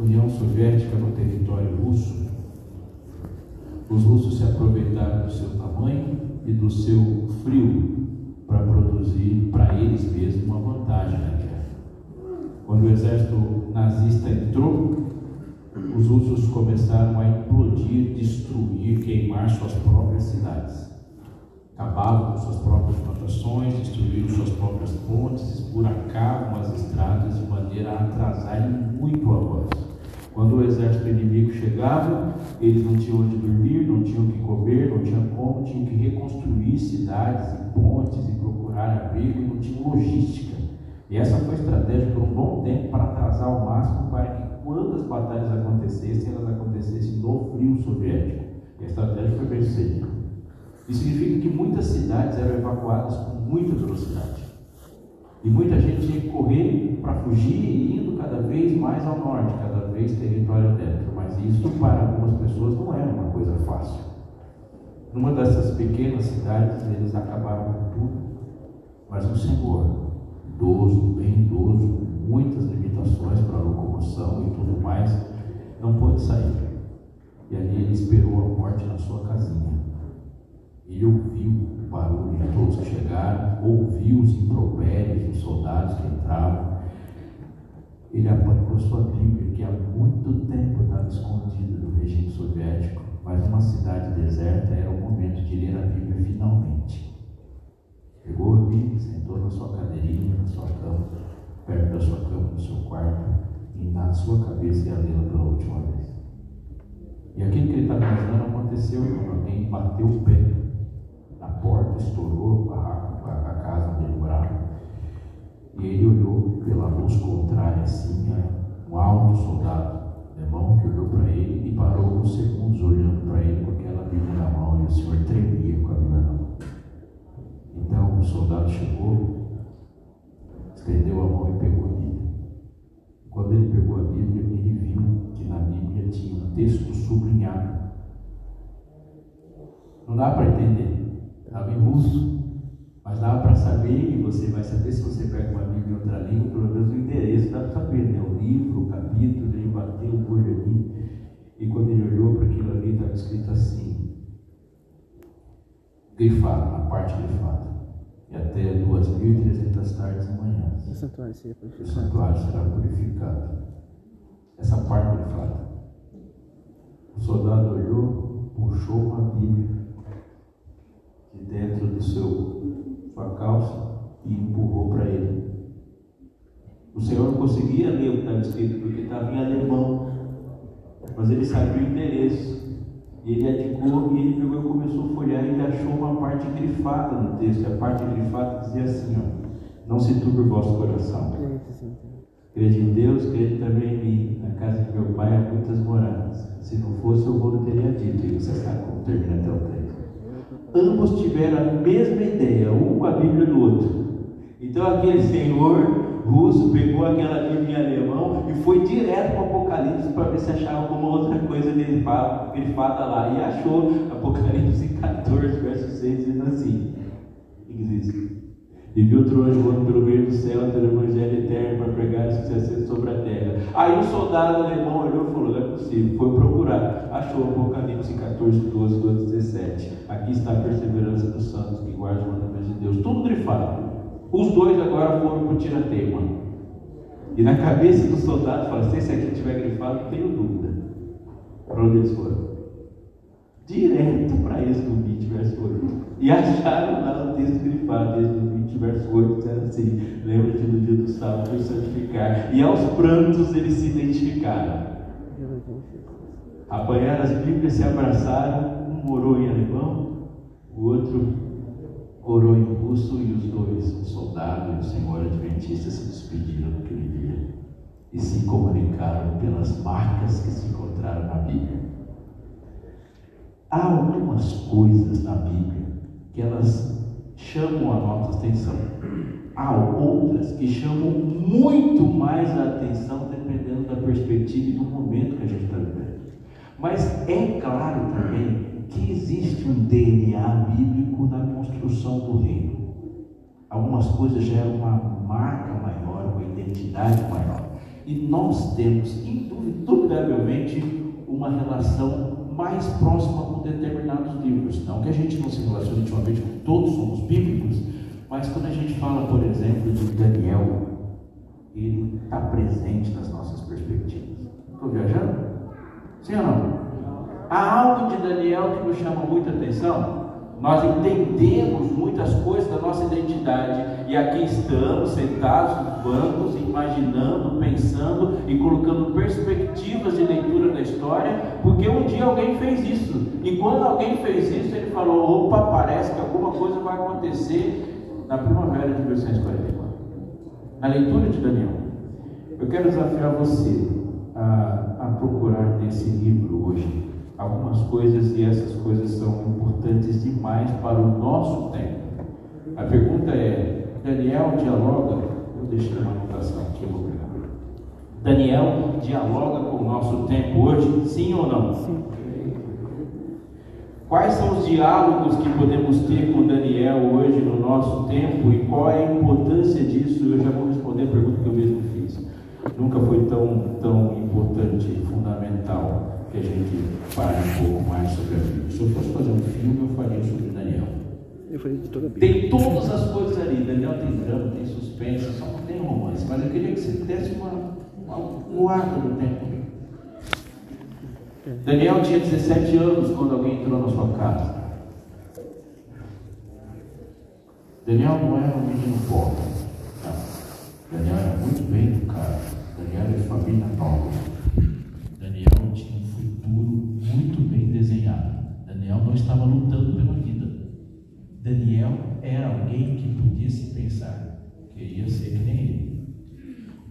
União Soviética no território russo, os russos se aproveitaram do seu tamanho e do seu frio para produzir para eles mesmos uma vantagem na guerra. Quando o exército nazista entrou, os russos começaram a implodir, destruir, queimar suas próprias cidades. Acabavam com suas próprias plantações, destruíram suas próprias pontes, esburacavam as estradas de maneira a atrasarem muito o avanço. Quando o exército inimigo chegava, eles não tinham onde dormir, não tinham o que comer, não tinham como, tinham que reconstruir cidades e pontes e procurar abrigo não tinham logística. E essa foi a estratégia por um bom tempo para atrasar ao máximo para que quando as batalhas acontecessem, elas acontecessem no frio soviético. E a estratégia foi bem sucedida. Isso significa que muitas cidades eram evacuadas com muita velocidade. E muita gente tinha que correr para fugir, indo cada vez mais ao norte, vez território dentro. Mas isso, para algumas pessoas, não era uma coisa fácil. Numa dessas pequenas cidades, eles acabaram com tudo. Mas o Senhor, idoso, bem idoso, muitas limitações para locomoção e tudo mais, não pôde sair. E ali ele esperou a morte na sua casinha. Ele ouviu o barulho de todos que chegaram, ouviu os impropérios dos soldados que entravam. Ele apanhou sua Bíblia, que há muito tempo estava escondida do regime soviético, mas numa cidade deserta era o momento de ler a Bíblia finalmente. Pegou a Bíblia, sentou na sua cadeirinha, na sua cama, perto da sua cama, no seu quarto, e na sua cabeça ia lê-la pela última vez. E aquilo que ele está imaginando aconteceu quando alguém bateu o pé na porta, estourou o barraco, a casa onde ele morava. E ele olhou pela luz contrária, assim, um alto soldado alemão que olhou para ele e parou alguns segundos olhando para ele com aquela Bíblia na mão, e o senhor tremia com a Bíblia na mão. Então o soldado chegou, estendeu a mão e pegou a Bíblia. Quando ele pegou a Bíblia, ele viu que na Bíblia tinha um texto sublinhado. Não dá para entender, estava em russo, mas dá para saber, e você vai saber se você pega uma Bíblia em outra língua, pelo menos o endereço, dá para saber, né? O livro, o capítulo, ele bateu o olho ali, e quando ele olhou para aquilo ali, estava escrito assim, grifado, na parte grifada. E até 2.300 tardes e manhãs. O santuário seria O purificado. santuário será purificado. Essa parte grifada. O soldado olhou, puxou uma Bíblia de dentro do seu sua calça e empurrou para ele. O Senhor não conseguia ler o que estava escrito porque estava em alemão, mas ele sabia o endereço. Ele adicou e ele pegou e começou a folhear e achou uma parte grifada no texto. E a parte grifada dizia assim: ó, Não se turbe o vosso coração. Crede em Deus, crede também em mim. Na casa de meu pai há muitas moradas. Se não fosse, eu vou teria dito. E você sabe como termina até o 3. Ambos tiveram a mesma ideia, um com a Bíblia do outro. Então aquele senhor russo pegou aquela Bíblia em alemão e foi direto para o Apocalipse para ver se achava alguma outra coisa grifada, grifada lá. E achou Apocalipse 14, verso 6, dizendo assim: existe. E viu outro anjo voando pelo meio do céu, tendo o evangelho eterno para pregar e sucesso sobre a terra. Aí o soldado alemão olhou e falou: Não é possível. Foi procurar. Achou Apocalipse 14, 12, 12, 17. Aqui está a perseverança dos santos que guardam os mandamentos de Deus. Tudo grifado. Os dois agora foram para o tirateio. E na cabeça do soldado fala: Se esse aqui estiver grifado, tenho dúvida. Para onde eles foram? Direto para Êxodo 20, verso 8. E acharam lá o texto grifado, Êxodo 20, verso 8, dizendo assim: Lembra-te do dia do sábado e santificar. E aos prantos eles se identificaram. Apanharam as Bíblias, se abraçaram, um orou em alemão, o outro orou em russo, e os dois, o soldado e o senhor adventista, se despediram naquele dia e se comunicaram pelas marcas que se encontraram na Bíblia. Há algumas coisas na Bíblia que elas chamam a nossa atenção. Há outras que chamam muito mais a atenção dependendo da perspectiva e do momento que a gente está vivendo. Mas é claro também que existe um DNA bíblico na construção do reino. Algumas coisas geram uma marca maior, uma identidade maior. E nós temos, indubitavelmente, uma relação mais próxima com determinados livros. Não que a gente não se relacione intimamente com todos, somos bíblicos, mas quando a gente fala, por exemplo, de Daniel, ele está presente nas nossas perspectivas. Estou viajando? Sim ou não? Há algo de Daniel que nos chama muita atenção? Nós entendemos muitas coisas da nossa identidade e aqui estamos sentados nos bancos, imaginando, pensando e colocando perspectivas de leitura da história, porque um dia alguém fez isso. E quando alguém fez isso, ele falou: opa, parece que alguma coisa vai acontecer na primavera de 1844. Na leitura de Daniel. Eu quero desafiar você a, a procurar nesse livro hoje algumas coisas e essas coisas são importantes demais para o nosso tempo. A pergunta é: Daniel dialoga? Eu deixei uma anotação aqui, vou pegar. Daniel dialoga com o nosso tempo hoje? Sim ou não? Sim. Quais são os diálogos que podemos ter com Daniel hoje no nosso tempo e qual é a importância disso? Eu já vou responder a pergunta que eu mesmo fiz. Nunca foi tão, tão importante, fundamental que a gente fale um pouco mais sobre a Bíblia. Se eu fosse fazer um filme, eu faria sobre A Bíblia. Tem todas as coisas ali. Daniel tem drama, tem suspense, só não tem romance. Mas eu queria que você desse uma, uma, um arco do tempo. Daniel tinha 17 anos quando alguém entrou na sua casa. Daniel não era um menino pobre. Não. Daniel era muito bem educado. Daniel era de família nobre. Daniel era alguém que podia se pensar que ia ser que nem ele.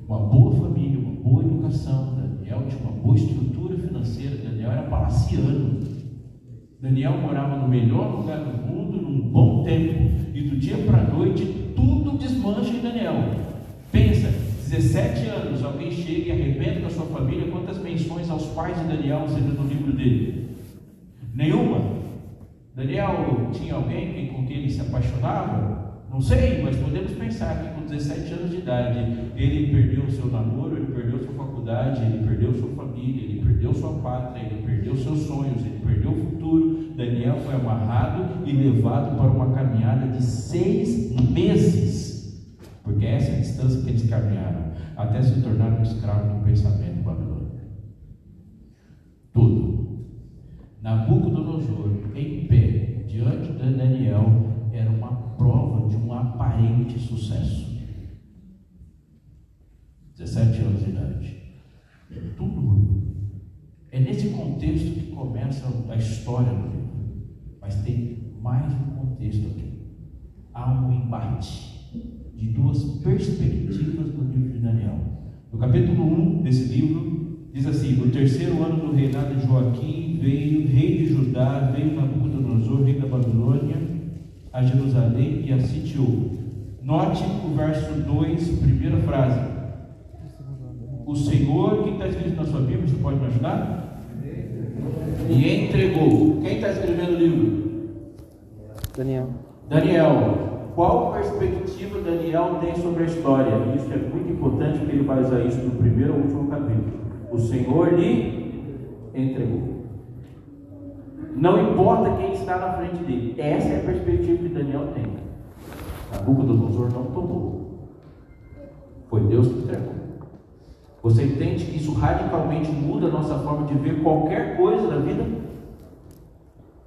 Uma boa família, uma boa educação. Daniel tinha uma boa estrutura financeira. Daniel era palaciano. Daniel morava no melhor lugar do mundo, num bom tempo. E do dia para a noite, tudo desmancha em Daniel. Pensa, 17 anos, alguém chega e arrebenta com a sua família, quantas menções aos pais de Daniel você vê no livro dele? Nenhuma. Daniel tinha alguém com quem ele se apaixonava? Não sei, mas podemos pensar que com 17 anos de idade ele perdeu o seu namoro, ele perdeu sua faculdade, ele perdeu sua família, ele perdeu sua pátria, ele perdeu seus sonhos, ele perdeu o futuro. Daniel foi amarrado e levado para uma caminhada de seis meses porque essa é a distância que eles caminharam até se tornar um escravo do pensamento babilônico. Tudo. Nabucodonosor, em pé, diante de Daniel, era uma prova de um aparente sucesso. 17 anos de idade. Tudo. É nesse contexto que começa a história do livro. Mas tem mais um contexto aqui. Há um embate de duas perspectivas do livro de Daniel. No capítulo 1 desse livro, diz assim: No terceiro ano do reinado de Joaquim, veio rei de Judá, veio Nabucodonosor, rei da Babilônia, a Jerusalém e a sitiou. Note o verso 2, primeira frase. O Senhor, quem está escrito na sua Bíblia, você pode me ajudar? E entregou. Quem está escrevendo o livro? Daniel. Daniel. Qual perspectiva Daniel tem sobre a história? Isso é muito importante porque ele vai usar isso no primeiro ou último capítulo. O Senhor lhe entregou. Não importa quem está na frente dele. Essa é a perspectiva que Daniel tem. Nabucodonosor não tomou. Foi Deus que entregou. Você entende que isso radicalmente muda a nossa forma de ver qualquer coisa na vida?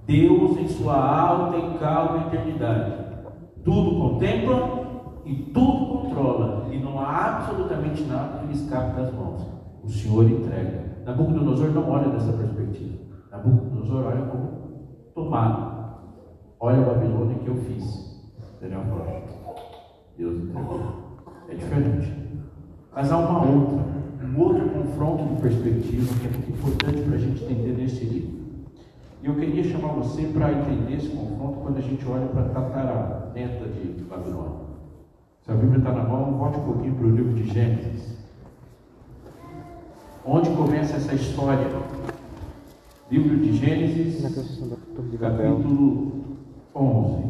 Deus, em sua alta e calma eternidade, tudo contempla e tudo controla. E não há absolutamente nada que lhe escape das mãos. O Senhor entrega. Nabucodonosor não olha dessa perspectiva. Nabucodonosor olha como tomado. Olha a Babilônia que eu fiz. Daniel falou. Deus entregou. É diferente. Mas há uma outra, um outro confronto de perspectiva que é muito importante para a gente entender nesse livro. E eu queria chamar você para entender esse confronto quando a gente olha para a tataraneta de Babilônia. Se a Bíblia está na mão, volte um pouquinho para o livro de Gênesis. Onde começa essa história? Livro de Gênesis, capítulo 11.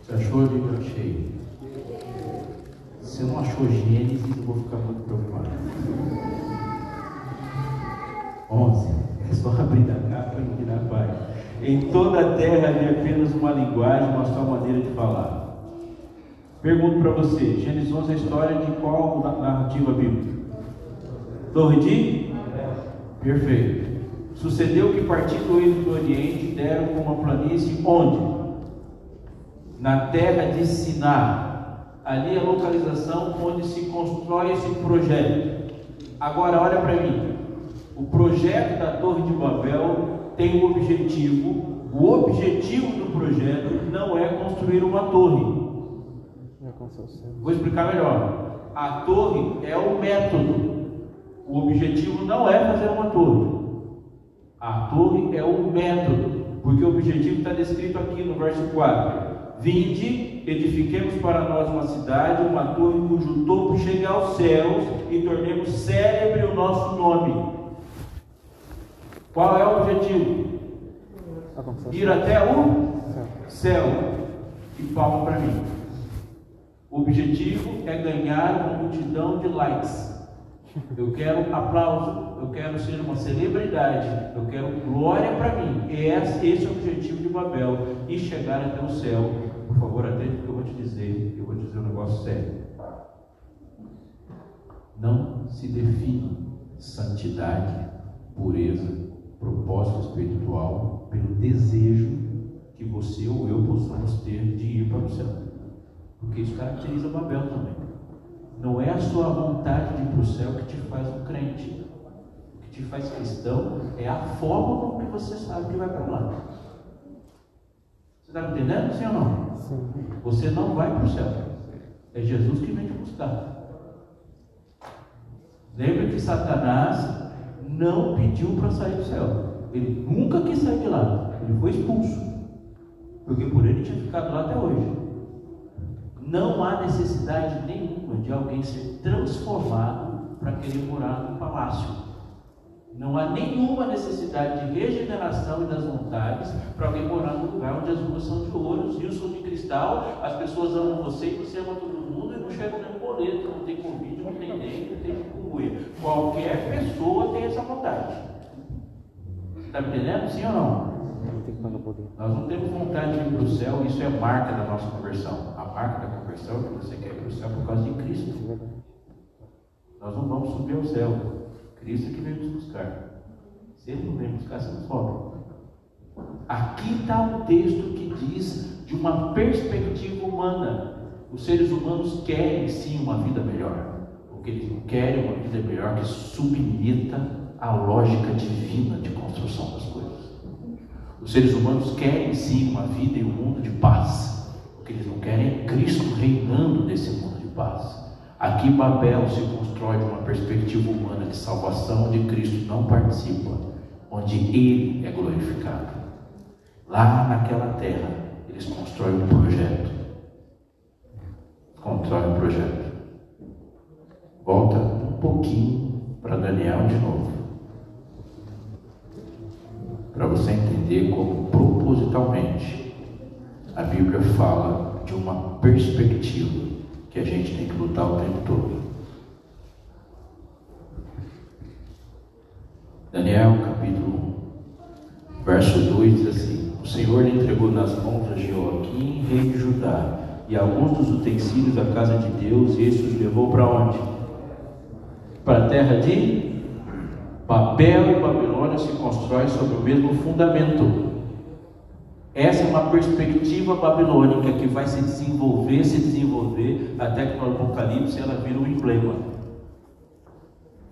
Você achou? Eu achei. você não achou Gênesis, eu vou ficar muito preocupado. 11. É só abrir da capa e virar a página. Em toda a terra havia apenas uma linguagem, uma só maneira de falar. Pergunto para você: Gênesis 11 é a história de qual narrativa bíblica? Torre de? Perfeito. Sucedeu que partindo eles do Oriente deram com uma planície onde? Na terra de Siná. Ali é a localização onde se constrói esse projeto. Agora olha para mim. O projeto da Torre de Babel tem um objetivo. O objetivo do projeto não é construir uma torre. Vou explicar melhor. A torre é o método. O objetivo não é fazer uma torre. A torre é o método, porque o objetivo está descrito aqui no verso 4. Vinde, edifiquemos para nós uma cidade, uma torre cujo topo chegue aos céus e tornemos célebre o nosso nome. Qual é o objetivo? Ir até o céu. E palma para mim. O objetivo é ganhar uma multidão de likes. Eu quero aplauso, eu quero ser uma celebridade, eu quero glória para mim. Esse, esse é o objetivo de Babel e chegar até o céu. Por favor, atente que eu vou te dizer, eu vou te dizer um negócio sério. Não se define santidade, pureza, propósito espiritual pelo desejo que você ou eu possamos ter de ir para o céu. Porque isso caracteriza Babel também. Não é a sua vontade de ir para o céu que te faz um crente. O que te faz cristão é a forma como que você sabe que vai para lá. Você está me entendendo, sim ou não? Sim. Você não vai para o céu. É Jesus que vem te buscar. Lembra que Satanás não pediu para sair do céu. Ele nunca quis sair de lá. Ele foi expulso. Porque por ele tinha ficado lá até hoje. Não há necessidade nenhuma de alguém ser transformado para querer morar no palácio. Não há nenhuma necessidade de regeneração e das vontades para alguém morar num lugar onde as ruas são de ouro, os rios são de cristal, as pessoas amam você e você ama todo mundo e não chega nem boleto, não tem convite, não tem nem, não tem cucuia. Qualquer pessoa tem essa vontade. Está me entendendo? Sim ou não? Nós não temos vontade de ir para o céu, isso é marca da nossa conversão. A marca da conversão é que você quer ir para o céu por causa de Cristo. Nós não vamos subir ao céu. Cristo é que vem nos buscar. Se ele não vem buscar, você não sobe. Aqui está um texto que diz de uma perspectiva humana. Os seres humanos querem sim uma vida melhor. O que eles não querem uma vida melhor que submeta à lógica divina de construção das coisas. Os seres humanos querem sim uma vida em um mundo de paz. O que eles não querem é Cristo reinando nesse mundo de paz. Aqui Babel se constrói de uma perspectiva humana de salvação, onde Cristo não participa, onde Ele é glorificado. Lá naquela terra, eles constroem um projeto. Constroem um projeto. Volta um pouquinho para Daniel de novo para você entender como propositalmente a Bíblia fala de uma perspectiva que a gente tem que lutar o tempo todo. Daniel capítulo 1, verso 2 diz assim: O Senhor lhe entregou nas mãos a Joaquim, rei de Judá, e alguns dos utensílios da casa de Deus, e este os levou para onde? Para a terra de Babel e Babilônia se constroem sobre o mesmo fundamento. Essa é uma perspectiva babilônica que vai se desenvolver, se desenvolver, até que no Apocalipse ela vira um emblema.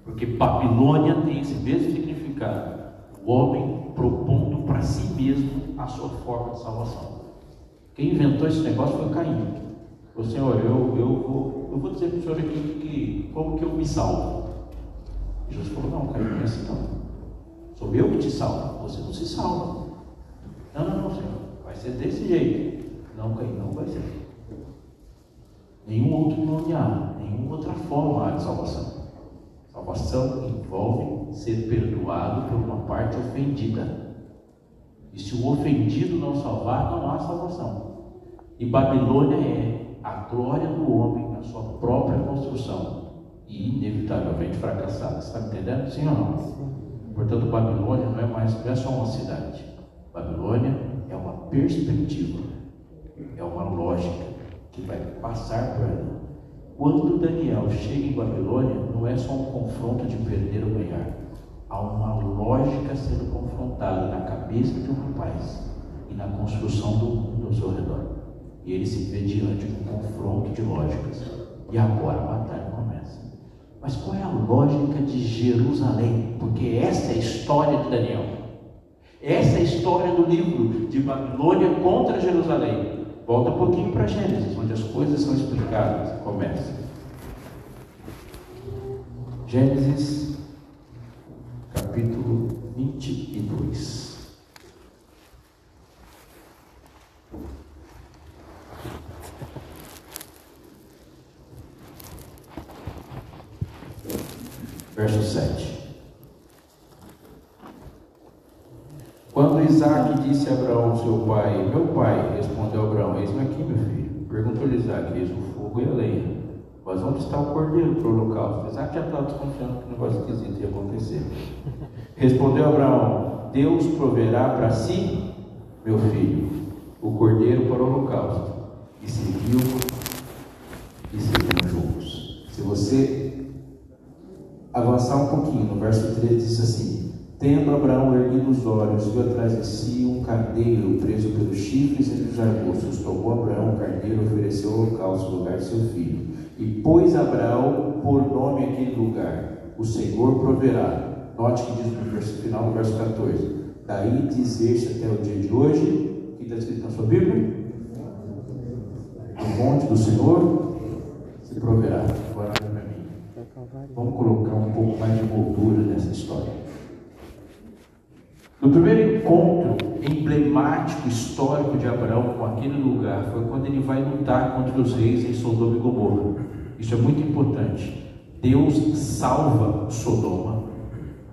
Porque Babilônia tem esse mesmo significado. O homem propondo para si mesmo a sua forma de salvação. Quem inventou esse negócio foi Caim. O Senhor, eu, eu, vou, eu vou dizer para o Senhor aqui que, como que eu me salvo. Jesus falou: Não, Caio, não é assim não. Sou eu que te salvo, você não se salva. Não, não, não, Senhor, vai ser desse jeito. Não, Caio, não vai ser. Nenhum outro nome há, nenhuma outra forma há de salvação. Salvação envolve ser perdoado por uma parte ofendida. E se o ofendido não salvar, não há salvação. E Babilônia é a glória do homem na sua própria construção e inevitavelmente fracassada. Está me entendendo? Sim ou não? Portanto, Babilônia não é mais não é só uma cidade. Babilônia é uma perspectiva, é uma lógica que vai passar por ali. Quando Daniel chega em Babilônia, não é só um confronto de perder ou ganhar. Há uma lógica sendo confrontada na cabeça de um rapaz e na construção do mundo ao seu redor. E ele se vê diante de um confronto de lógicas. E agora batalha. Mas qual é a lógica de Jerusalém? Porque essa é a história de Daniel. Essa é a história do livro de Babilônia contra Jerusalém. Volta um pouquinho para Gênesis, onde as coisas são explicadas. Começa. Gênesis, capítulo 22. Verso 7. Quando Isaac disse a Abraão, seu pai, meu pai, respondeu Abraão, eis-me aqui, meu filho. Perguntou-lhe Isaac, eis o fogo e a lenha. Mas onde está o cordeiro para o holocausto? Isaac já estava desconfiando que o negócio esquisito ia acontecer. Respondeu Abraão, Deus proverá para si, meu filho, o cordeiro para o holocausto. E seguiu, e seguiram juntos. Se você avançar um pouquinho, no verso 13 diz assim: Tendo Abraão erguido os olhos, viu atrás de si um carneiro preso pelos chifres entre os arbustos. Tomou Abraão o carneiro ofereceu o holocausto lugar de seu filho. E pôs Abraão por nome aquele lugar: O Senhor proverá. Note que diz no verso final, no verso 14: Daí dizer-se até o dia de hoje, que está escrito na sua Bíblia? O monte do Senhor se proverá. Agora olha para mim. Vamos colocar um pouco mais de moldura nessa história. No primeiro encontro emblemático, histórico de Abraão com aquele lugar foi quando ele vai lutar contra os reis em Sodoma e Gomorra. Isso é muito importante. Deus salva Sodoma,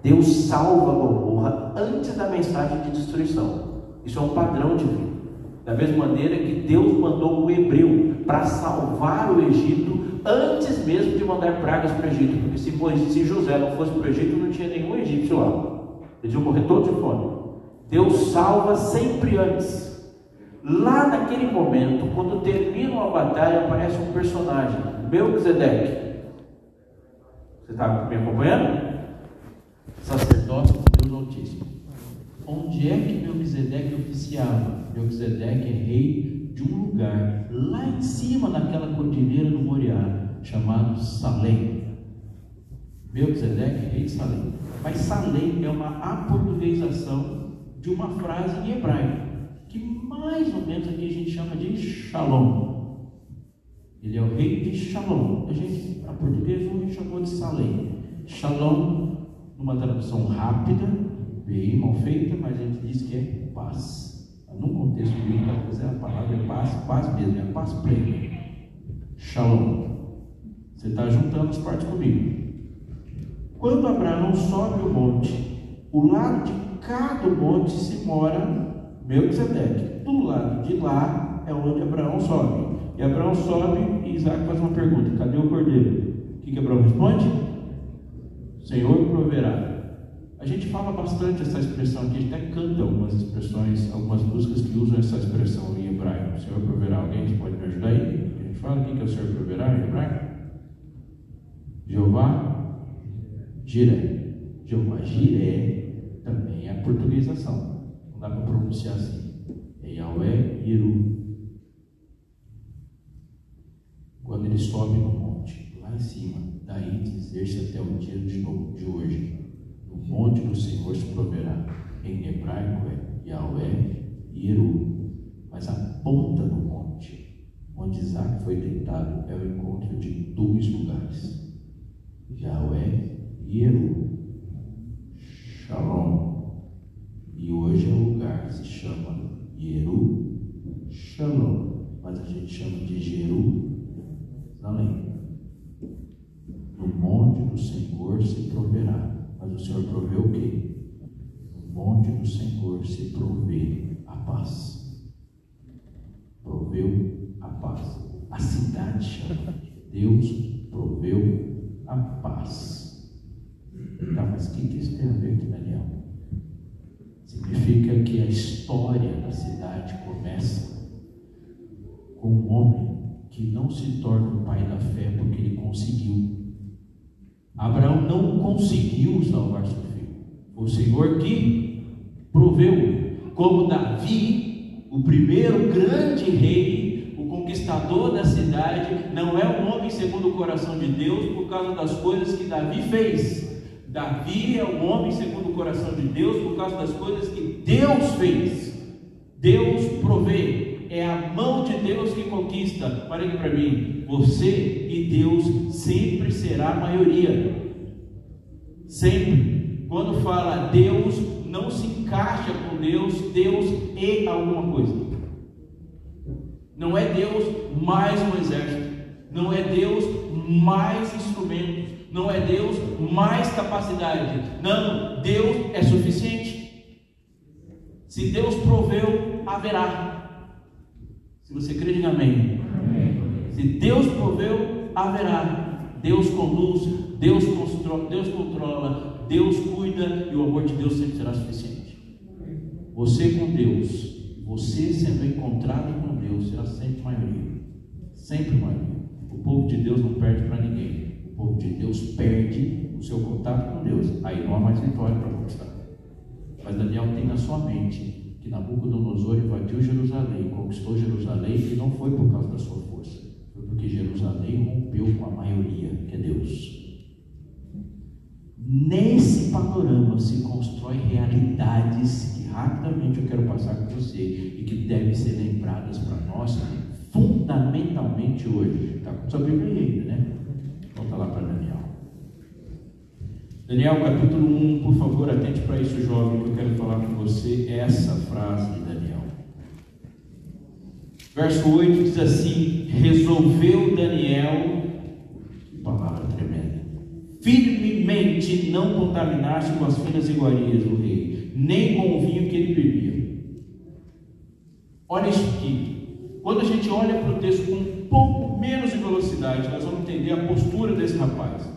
Deus salva Gomorra antes da mensagem de destruição. Isso é um padrão divino. Da mesma maneira que Deus mandou o hebreu para salvar o Egito antes mesmo de mandar pragas para o Egito. Porque se, se José não fosse para o Egito, não tinha nenhum egípcio lá. Eles iam morrer todos de fome. Deus salva sempre antes. Lá naquele momento, quando termina uma batalha, aparece um personagem, Melquisedeque. Você está me acompanhando? Sacerdote de Deus Altíssimo. Onde é que Melquisedeque oficiava? Melquisedeque é rei de um lugar lá em cima, naquela cordilheira do Moriá, chamado Salém. Melquisedeque, rei de Salém. Mas Salém é uma aportuguesação de uma frase em hebraico, que mais ou menos aqui a gente chama de Shalom. Ele é o rei de Shalom. A gente, a português, a gente chamou de Salém. Shalom, numa tradução rápida, bem mal feita, mas a gente diz que é paz. Num contexto bíblico, a palavra é paz, paz mesmo, é paz plena. Shalom. Você está juntando as partes comigo. Quando Abraão sobe o monte, o lado de cá do monte se mora Melquisedeque. Do lado de lá é onde Abraão sobe. E Abraão sobe e Isaac faz uma pergunta: cadê o cordeiro? O que, que Abraão responde? Senhor proverá. Gente fala bastante essa expressão aqui, a gente até canta algumas expressões, algumas músicas que usam essa expressão em hebraico. Senhor proverá. Alguém pode me ajudar aí? A gente fala o que é o Senhor proverá em hebraico? Jeová Jiré. Jeová Jiré também é a portuguesação. Não dá para pronunciar assim. É Yahweh Iru. Quando ele sobe no monte, lá em cima, daí dizer-se até o dia de, de hoje. No monte do Senhor se proverá. Em hebraico é Yahweh Iru. Mas a ponta do monte, onde Isaac foi deitado, é o encontro de dois lugares. Yahweh Yeru Shalom. E hoje é o lugar que se chama Yeru Shalom, mas a gente chama de Jerusalém. No monte do Senhor se proverá. Mas o Senhor proveu o quê? No monte do Senhor se provê a paz. Proveu a paz. A cidade chama Deus proveu a paz. Tá, mas o que isso tem a ver com Daniel? Significa que a história da cidade começa com um homem que não se torna o pai da fé porque ele conseguiu. Abraão não conseguiu salvar seu filho. O Senhor que proveu. Como Davi, o primeiro grande rei, o conquistador da cidade, não é um homem segundo o coração de Deus por causa das coisas que Davi fez. Davi é um homem segundo o coração de Deus por causa das coisas que Deus fez. Deus provê é a mão de Deus que conquista. Olha aqui para mim, você e Deus sempre será a maioria. Sempre. Quando fala Deus, não se encaixa com Deus, Deus é alguma coisa. Não é Deus mais um exército, não é Deus mais instrumentos, não é Deus mais capacidade. Não, Deus é suficiente. Se Deus proveu, haverá. Se você crê, diga amém. amém. Se Deus proveu, haverá. Deus conduz, Deus, controla, Deus controla, Deus cuida e o amor de Deus sempre será suficiente. Você com Deus, você sendo encontrado com Deus, será sempre maioria. Sempre maioria. O povo de Deus não perde para ninguém. O povo de Deus perde o seu contato com Deus. Aí não há mais vitória para conquistar. Mas Daniel tem na sua mente que Nabucodonosor invadiu Jerusalém, conquistou Jerusalém, e não foi por causa da sua força, foi porque Jerusalém rompeu com a maioria, que é Deus. Nesse panorama se constrói realidades que rapidamente eu quero passar com você e que devem ser lembradas para nós fundamentalmente hoje. Está com sua Bíblia ainda, né? Volta lá para Daniel. Daniel capítulo 1, por favor, atente para isso, jovem, que eu quero falar com você essa frase de Daniel. Verso 8 diz assim: Resolveu Daniel, palavra tremenda, firmemente não contaminar-se com as finas iguarias do rei, nem com o vinho que ele bebia. Olha isso aqui. Quando a gente olha para o texto com um pouco menos de velocidade, nós vamos entender a postura desse rapaz.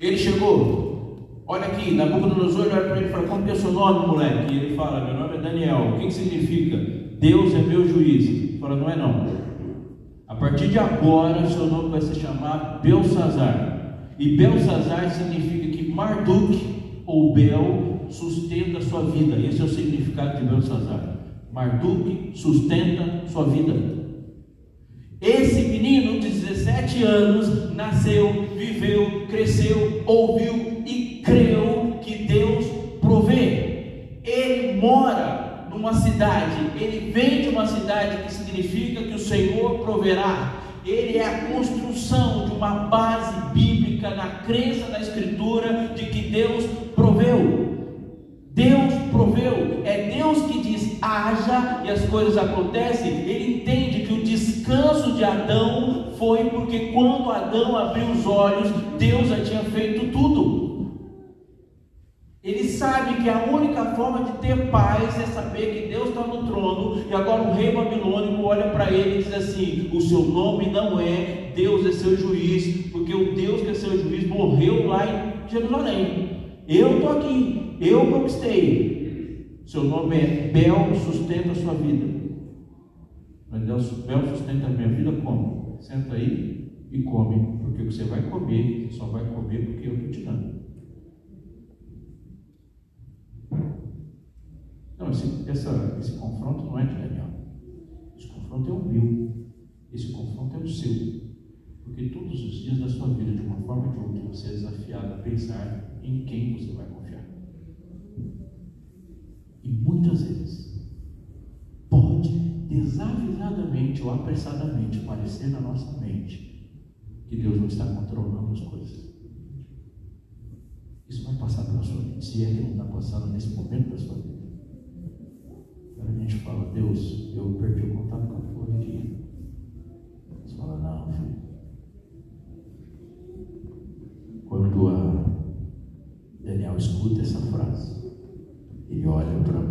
Ele chegou, olha aqui, Nabucodonosor olha para ele e fala: Como que é o seu nome, moleque? E ele fala: Meu nome é Daniel. O que, que significa? Deus é meu juiz. Ele fala: Não é não. A partir de agora, seu nome vai se chamar Belsazar. E Belsazar significa que Marduk ou Bel sustenta a sua vida. Esse é o significado de Belsazar. Marduk sustenta sua vida. Esse menino de 17 anos nasceu, viveu, cresceu, ouviu e creu que Deus provê. Ele mora numa cidade, ele vem de uma cidade que significa que o Senhor proverá. Ele é a construção de uma base bíblica na crença da Escritura de que Deus proveu. Deus proveu, é Deus que diz haja e as coisas acontecem. Ele descanso de Adão foi porque quando Adão abriu os olhos, Deus já tinha feito tudo. Ele sabe que a única forma de ter paz é saber que Deus está no trono e agora o rei babilônico olha para ele e diz assim: O seu nome não é Deus é seu juiz, porque o Deus que é seu juiz morreu lá em Jerusalém. Eu estou aqui, eu conquistei. Seu nome é Bel, sustenta a sua vida. Mas Deus, sustenta a minha vida como? Senta aí e come, porque o que você vai comer, você só vai comer porque eu estou te dando. Não, esse, essa, esse confronto não é de Daniel. Esse confronto é o meu. Esse confronto é o seu. Porque todos os dias da sua vida, de uma forma ou de outra, você é desafiado a pensar em quem você vai confiar. E muitas vezes desavisadamente ou apressadamente parecer na nossa mente que Deus não está controlando as coisas. Isso vai passar pela sua vida, se é que não está passando nesse momento da sua vida. Quando a gente fala, Deus, eu perdi o contato com a correria. Você fala, não, filho. Quando a Daniel escuta essa frase, ele olha para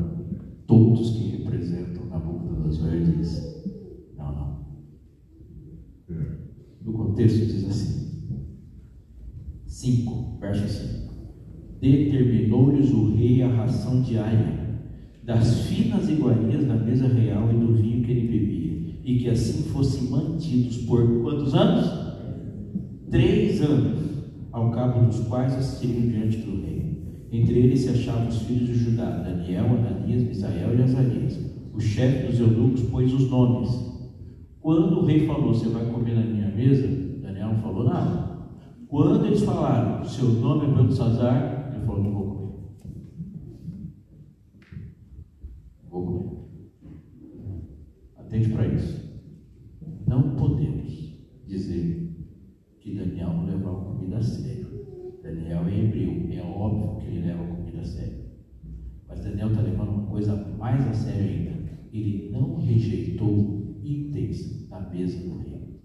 todos que representam aos verdes. Não, não. No contexto diz assim: 5, verso 5. Determinou-lhes o rei a ração diária das finas iguarias da mesa real e do vinho que ele bebia, e que assim fossem mantidos por quantos anos? Três anos, ao cabo dos quais assistiriam diante do rei. Entre eles se achavam os filhos de Judá, Daniel, Ananias, Misael e Azarias o chefe dos eunucos pôs os nomes. Quando o rei falou, você vai comer na minha mesa? Daniel não falou nada. Quando eles falaram, seu nome é Belsazar, ele falou, não vou comer. Atende para isso. Não podemos dizer que Daniel não levava comida a sério. Daniel é hebreu, é óbvio que ele leva comida a sério. Mas Daniel está levando uma coisa mais a sério ainda. Ele não rejeitou itens da mesa do rei.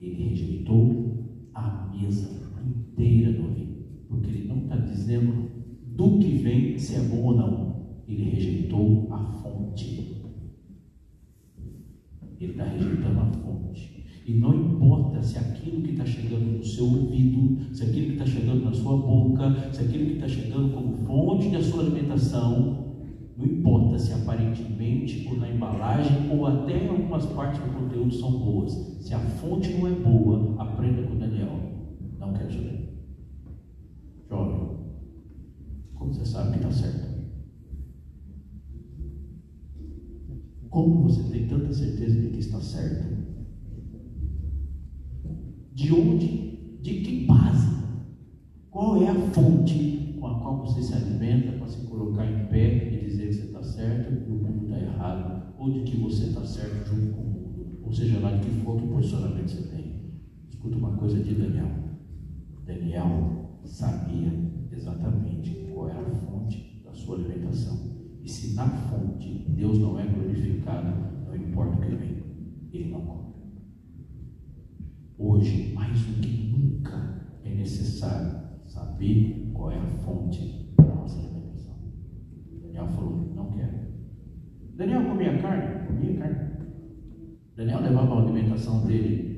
Ele rejeitou a mesa inteira do rei, porque ele não está dizendo do que vem se é bom ou não. Ele rejeitou a fonte. Ele está rejeitando a fonte. E não importa se aquilo que está chegando no seu ouvido, se aquilo que está chegando na sua boca, se aquilo que está chegando como fonte da sua alimentação, não importa se aparentemente ou na embalagem ou até algumas partes do conteúdo são boas. Se a fonte não é boa, aprenda com Daniel. Não quero saber. Jovem, como você sabe que está certo? Como você tem tanta certeza de que está certo? De onde? De que base? Qual é a fonte com a qual você se alimenta para se colocar em pé e dizer que você está certo e o mundo está errado? Ou de que você está certo junto com o mundo? Ou seja lá de que for que posicionamento você tem. Escuta uma coisa de Daniel. Daniel sabia exatamente qual era a fonte da sua alimentação. E se na fonte Deus não é glorificado, não importa o que vem, ele não come. Hoje, mais do que nunca, é necessário saber qual é a fonte da nossa alimentação. Daniel falou: Não quero. Daniel comia carne? Comia carne. Daniel levava a alimentação dele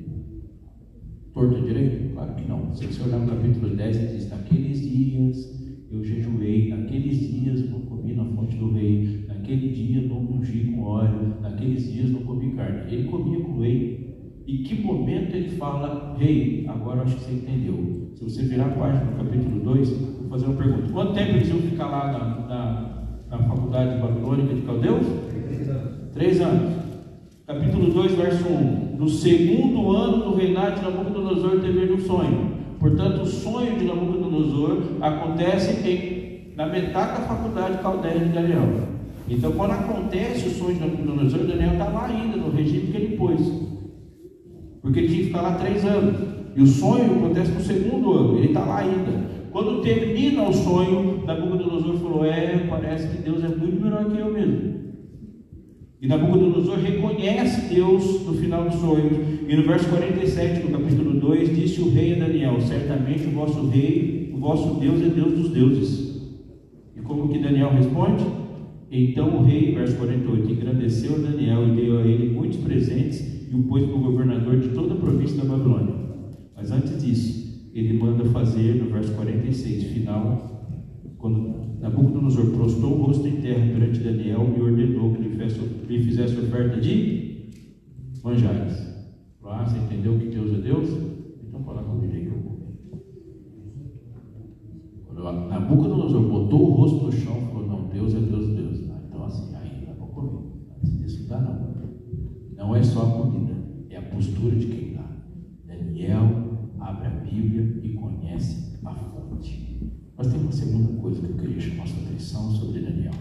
torto direito? Claro que não. Se você olhar no capítulo 10, ele diz: Naqueles dias eu jejuei, naqueles dias não comi na fonte do rei, naquele dia não ungi com óleo, naqueles dias não comi carne. Ele comia com o rei. E que momento ele fala, rei, agora acho que você entendeu. Se você virar a página no capítulo 2, vou fazer uma pergunta. Quanto tempo eles iam ficar lá na, na, na faculdade babilônica de Caldeus? Três anos. Três anos. Capítulo 2, verso 1. No segundo ano do reinado de Nabucodonosor teve um sonho. Portanto, o sonho de Nabucodonosor acontece em, na metade da faculdade caldeia de Daniel. Então, quando acontece o sonho de Nabucodonosor, Daniel está lá ainda, no regime que ele pôs. Porque ele tinha que ficar lá três anos. E o sonho acontece no segundo ano, ele está lá ainda. Quando termina o sonho, Nabucodonosor falou: É, parece que Deus é muito melhor que eu mesmo. E Nabucodonosor reconhece Deus no final dos sonhos. E no verso 47 do capítulo 2, disse o rei a Daniel: Certamente o vosso rei, o vosso Deus é Deus dos deuses. E como que Daniel responde? Então o rei, verso 48, engrandeceu Daniel e deu a ele muitos presentes e o pôs como governador de toda a província da Babilônia. Mas antes disso, ele manda fazer, no verso 46, final, quando Nabucodonosor prostou o rosto em terra perante Daniel e ordenou que lhe fizesse oferta de manjares. Ah, você entendeu que Deus é Deus? Então fala comigo aí que eu vou comer. Nabucodonosor botou o rosto no chão e falou: Não, Deus é Deus, Deus. Ah, então assim, aí dá para comer. Isso não dá, não. Não é só a comida, é a postura de quem dá. Daniel abre a Bíblia e conhece a fonte. Mas tem uma segunda coisa que eu queria chamar sua atenção sobre Daniel.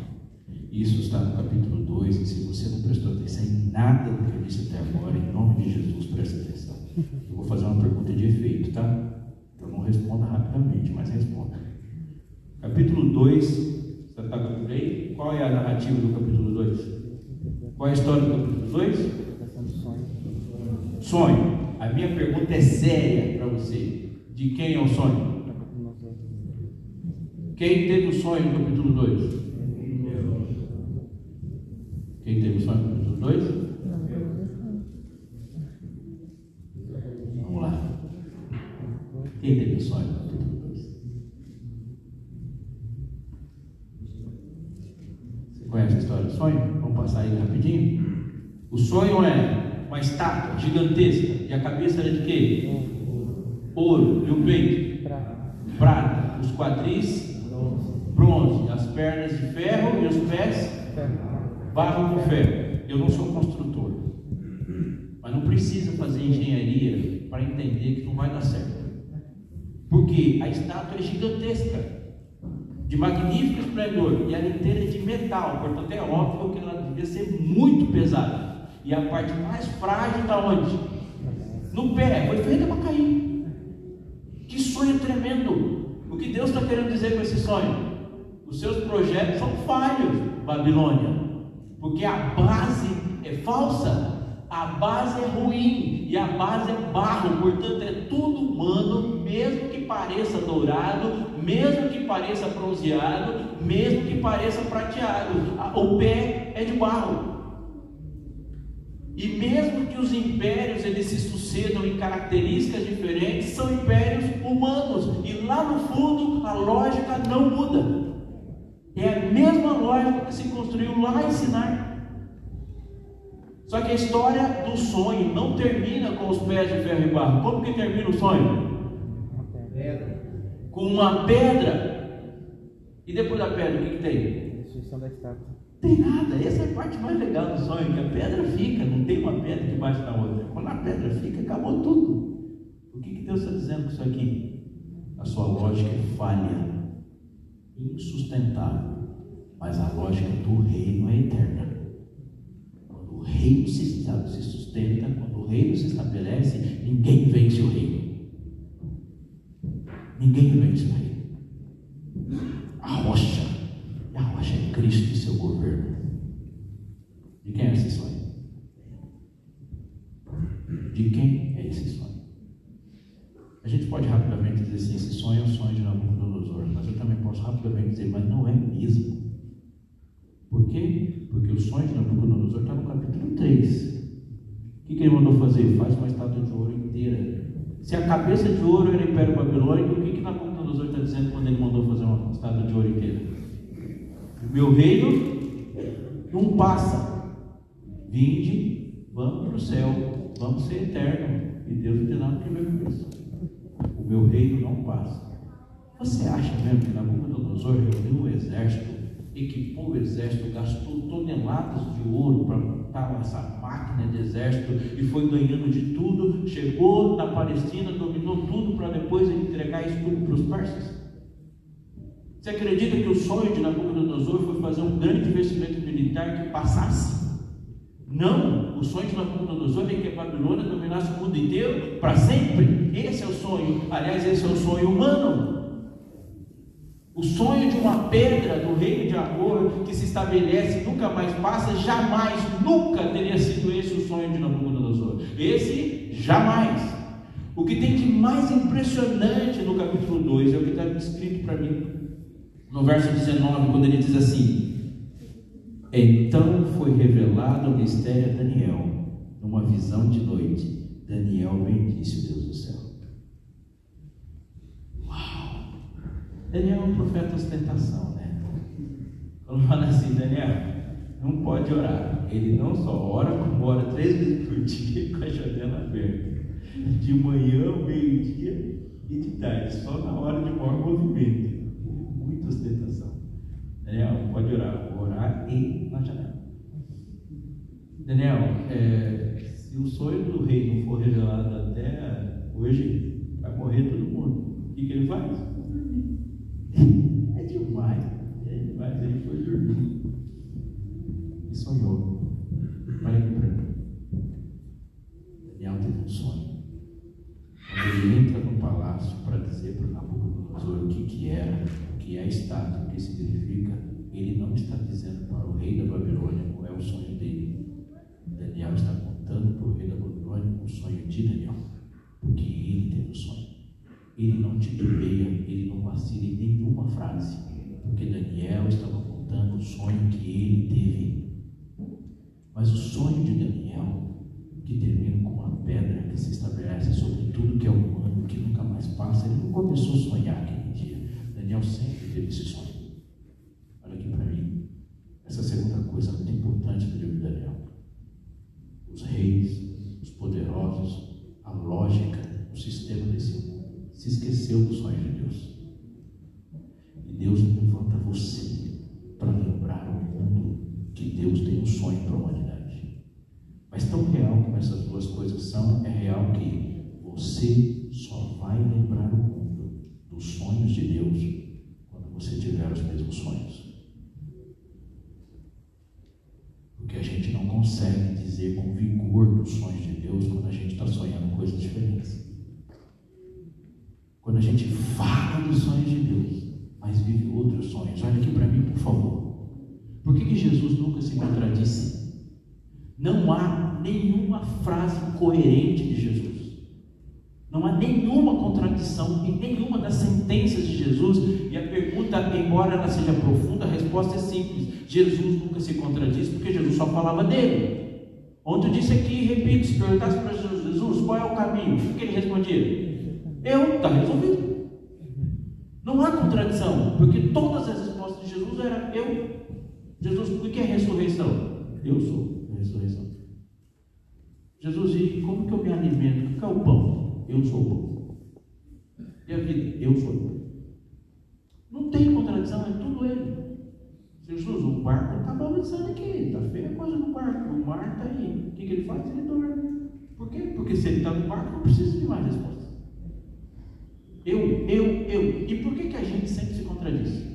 Isso está no capítulo 2, e se você não prestou atenção em nada do que eu disse até agora, em nome de Jesus, preste atenção. Eu vou fazer uma pergunta de efeito, tá? Então não responda rapidamente, mas responda. Capítulo 2, você está com? Qual é a narrativa do capítulo 2? Qual é a história do capítulo 2? Sonho. A minha pergunta é séria para você. De quem é o sonho? Quem teve o sonho no capítulo 2? Quem teve o sonho no capítulo 2? Vamos lá. Quem teve o sonho no capítulo 2? Você conhece a história do sonho? Vamos passar aí rapidinho. O sonho é uma estátua gigantesca e a cabeça era de quê? Ouro. E o peito? Prata. Prata. Os quadris Bronze. As pernas de ferro e os pés? Barro com ferro. Eu não sou construtor. Mas não precisa fazer engenharia para entender que não vai dar certo. Porque a estátua é gigantesca de magnífico esplendor, e ela inteira é de metal, portanto é óbvio que ela devia ser muito pesada. E a parte mais frágil está onde? No pé, foi feita para cair. Que sonho tremendo! O que Deus está querendo dizer com esse sonho? Os seus projetos são falhos, Babilônia, porque a base é falsa, a base é ruim e a base é barro, portanto é tudo humano, mesmo que pareça dourado, mesmo que pareça bronzeado, mesmo que pareça prateado, o pé é de barro. E mesmo que os impérios eles se sucedam em características diferentes, são impérios humanos. E lá no fundo a lógica não muda. É a mesma lógica que se construiu lá em Sinai. Só que a história do sonho não termina com os pés de ferro e barro. Como que termina o sonho? Com uma pedra. E depois da pedra, o que, que tem? Destruição da estátua. Tem nada, essa é a parte mais legal do sonho, que a pedra fica, não tem uma pedra bate na outra. Quando a pedra fica, acabou tudo. O que, que Deus está dizendo com isso aqui? A sua lógica é falha, insustentável, mas a lógica do reino é eterna. Quando o reino se, se sustenta, quando o reino se estabelece, ninguém vence o reino. Ninguém vence o reino. A rocha, a rocha é Cristo e seu governo. De quem é esse sonho? De quem é esse sonho? A gente pode rapidamente dizer assim, esse sonho é o sonho de Nabucodonosor, mas eu também posso rapidamente dizer, mas não é mesmo. Por quê? Porque o sonho de Nabucodonosor está no capítulo 3. O que, que ele mandou fazer? Faz uma estátua de ouro inteira se a cabeça de ouro era Império Babilônico, o que, que Nabucodonosor está dizendo quando ele mandou fazer uma estátua de ouro inteira? Meu reino não passa. Vinde, vamos para o céu, vamos ser eterno. E Deus não tem nada a ver com isso. O meu reino não passa. Você acha mesmo que Nabucodonosor reuniu um exército, equipou o exército, gastou toneladas de ouro para montar essa máquina de exército e foi ganhando de tudo, chegou na Palestina, dominou tudo para depois entregar isso tudo para os persas? Você acredita que o sonho de Nabucodonosor foi fazer um grande investimento militar que passasse? Não, o sonho de Nabucodonosor é que a Babilônia dominasse o mundo inteiro para sempre. Esse é o sonho. Aliás, esse é o sonho humano. O sonho de uma pedra do reino de amor que se estabelece e nunca mais passa, jamais, nunca teria sido esse o sonho de Nabucodonosor. Esse, jamais. O que tem de mais impressionante no capítulo 2 é o que está escrito para mim, no verso 19, quando ele diz assim: Então foi revelado o mistério a Daniel, numa visão de noite. Daniel bendisse o Deus do céu. Daniel é um profeta ostentação, né? Quando fala assim, Daniel, não pode orar. Ele não só ora, como ora três vezes por dia com a janela aberta. De manhã, meio-dia e de tarde, só na hora de maior movimento. Muita ostentação. Daniel, pode orar. Orar e na janela. Daniel, é, se o sonho do rei não for revelado até hoje, vai morrer todo mundo. O que, que ele faz? É demais. É demais. Ele foi dormir. E sonhou. Olha aqui para mim. Daniel teve um sonho. Quando ele entra no palácio para dizer para o Nabucodonosor o que, que era, o que é a estátua, o que significa, ele não está dizendo para o rei da Babilônia qual é o sonho dele. Daniel está contando para o rei da Babilônia o sonho de Daniel, porque ele teve o sonho ele não titubeia, ele não vacila em nenhuma frase, porque Daniel estava contando o sonho que ele teve. Mas o sonho de Daniel, que termina com uma pedra que se estabelece sobre tudo que é humano, que nunca mais passa, ele não começou a sonhar aquele dia. Daniel sempre teve esse sonho. Olha aqui para mim. Essa segunda coisa muito importante do livro de Daniel. Os reis, os poderosos, a lógica, o sistema desse mundo dos sonhos de Deus. E Deus levanta você para lembrar o mundo que Deus tem um sonho para a humanidade. Mas tão real como essas duas coisas são, é real que você só vai lembrar o mundo dos sonhos de Deus quando você tiver os mesmos sonhos. Porque a gente não consegue dizer com vigor dos sonhos de Deus quando a gente está sonhando coisas diferentes. Quando a gente fala dos sonhos de Deus, mas vive outros sonhos. Olha aqui para mim, por favor. Por que, que Jesus nunca se contradisse? Não há nenhuma frase coerente de Jesus. Não há nenhuma contradição em nenhuma das sentenças de Jesus. E a pergunta, embora ela seja profunda, a resposta é simples. Jesus nunca se contradisse porque Jesus só falava dele. Ontem eu disse aqui, repito, se perguntasse para Jesus qual é o caminho, o que ele respondia? Eu, está resolvido. Não há contradição, porque todas as respostas de Jesus eram eu. Jesus, o que é ressurreição? Eu sou a ressurreição. Jesus diz, como que eu me alimento? O que é o pão? Eu sou o pão. E a vida? Eu sou o pão. Não tem contradição, é tudo ele. Jesus, o barco está balançando aqui, está feia a coisa no barco, o mar está aí. O que, que ele faz? Ele dorme. Por quê? Porque se ele está no barco, não precisa de mais respostas. Eu, eu, eu. E por que, que a gente sempre se contradiz?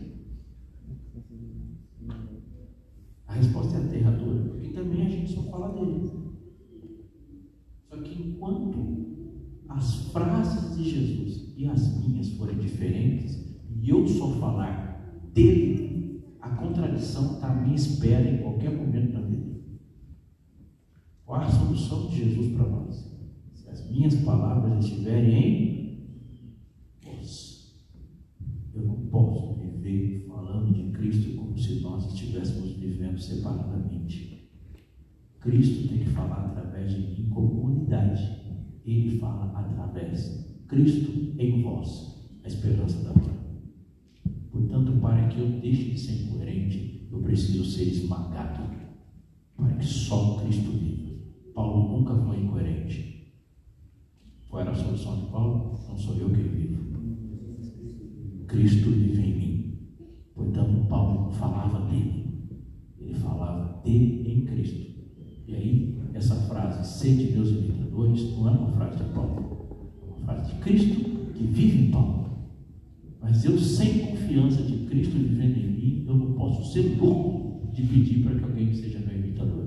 A resposta é aterradora, porque também a gente só fala dele. Só que enquanto as frases de Jesus e as minhas forem diferentes, e eu só falar dele, a contradição está à minha espera em qualquer momento da vida. Qual a solução de Jesus para nós? Se as minhas palavras estiverem em eu não posso viver falando de Cristo como se nós estivéssemos vivendo separadamente. Cristo tem que falar através de mim como unidade. Ele fala através. Cristo em vós, a esperança da glória. Portanto, para que eu deixe de ser incoerente, eu preciso ser esmagado. Para que só Cristo viva. Paulo nunca foi incoerente. Qual era a solução de Paulo? Não sou eu que vivo Cristo vive em mim. Portanto, Paulo falava dele, ele falava de em Cristo. E aí, essa frase, ser de Deus imitadores, não é uma frase de Paulo, é uma frase de Cristo que vive em Paulo. Mas eu, sem confiança de Cristo vivendo em mim, eu não posso ser louco de pedir para que alguém seja meu imitador.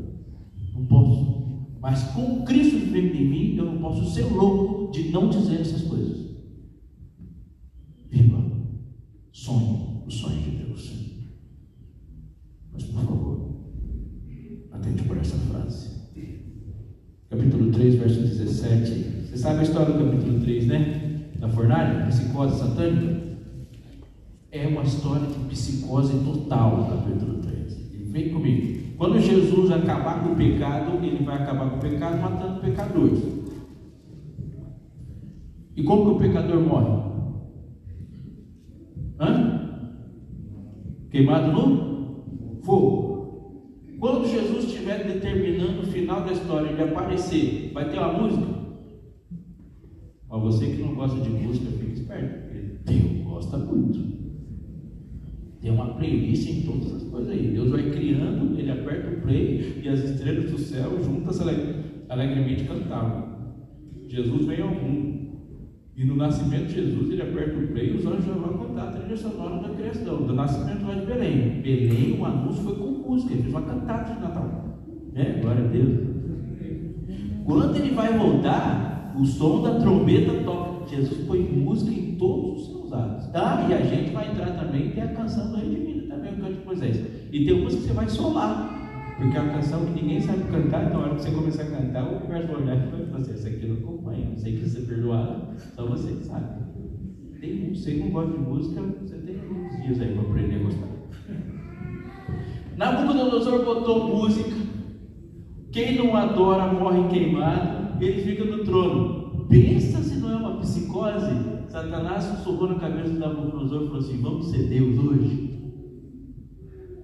Não posso. Mas com Cristo vivendo em mim, eu não posso ser louco de não dizer essas coisas. Viva sonho, o sonho de Deus. Mas por favor, atente por essa frase. Capítulo 3, verso 17. Você sabe a história do capítulo 3, né? Da fornalha, psicose satânica? É uma história de psicose total, capítulo 3. Vem comigo. Quando Jesus acabar com o pecado, ele vai acabar com o pecado matando pecadores. E como que o pecador morre? Hã? Queimado no fogo. Quando Jesus estiver determinando o final da história, ele aparecer, vai ter uma música? Ó, você que não gosta de música, fique esperto, Deus gosta muito. Tem uma playlist em todas as coisas aí. Deus vai criando, ele aperta o play e as estrelas do céu juntas alegremente cantavam. Jesus veio ao mundo. E no nascimento de Jesus, ele aperta o play e os anjos vão cantar a trilha sonora da criação, do nascimento lá de Belém. Belém, o anúncio foi com música, ele fez uma cantada de Natal. É, glória a Deus. Quando ele vai voltar, o som da trombeta toca. Jesus põe música em todos os seus atos. Ah, e a gente vai entrar também, tem a canção do Redimido também, o canto de Moisés. E tem música que você vai solar. Porque é uma canção que ninguém sabe cantar, então na hora que você começar a cantar, o universo vai olhar e vai fazer, essa aqui não acompanho, não sei que ser perdoado, só você que sabe. Tem, você que não gosta de música, você tem uns dias aí para aprender a gostar. Nabucodonosor botou música, quem não adora morre queimado, ele fica no trono. Pensa se não é uma psicose. Satanás sussurrou na cabeça de Nabucodonosor e falou assim: Vamos ser Deus hoje.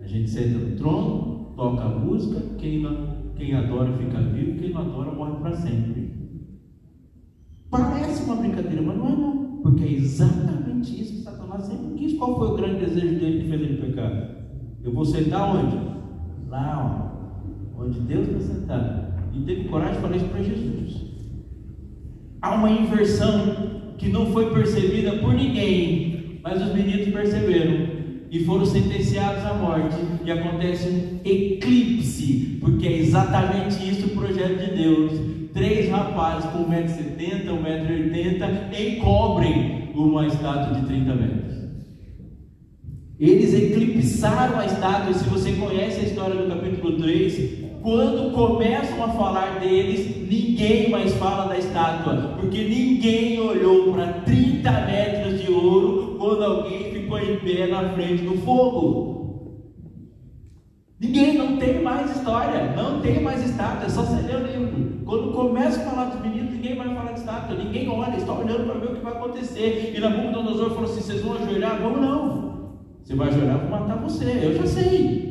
A gente senta no trono, toca a música, quem, quem adora fica vivo, quem não adora morre para sempre. Parece uma brincadeira, mas não é não. porque é exatamente isso que Satanás sempre quis. Qual foi o grande desejo dele que fez ele pecar? Eu vou sentar onde? Lá, ó, onde Deus está sentado. E teve coragem de falar isso para Jesus. Há uma inversão que não foi percebida por ninguém, mas os meninos perceberam e foram sentenciados à morte. E acontece um eclipse, porque é exatamente isso o projeto de Deus. Três rapazes com 1,70m, 1,80m encobrem uma estátua de 30 metros. Eles eclipsaram a estátua. Se você conhece a história do capítulo 3, quando começam a falar deles, ninguém mais fala da estátua, porque ninguém olhou para 30 metros de ouro quando alguém ficou em pé na frente do fogo. Ninguém não tem mais história, não tem mais estátua, é só você ler o livro. Quando começa a falar dos meninos, ninguém vai falar de estátua, ninguém olha, está olhando para ver o que vai acontecer. E Nabucodonosor falou assim: vocês vão ajoelhar? Vamos não. Você vai ajoelhar, vou matar você, eu já sei.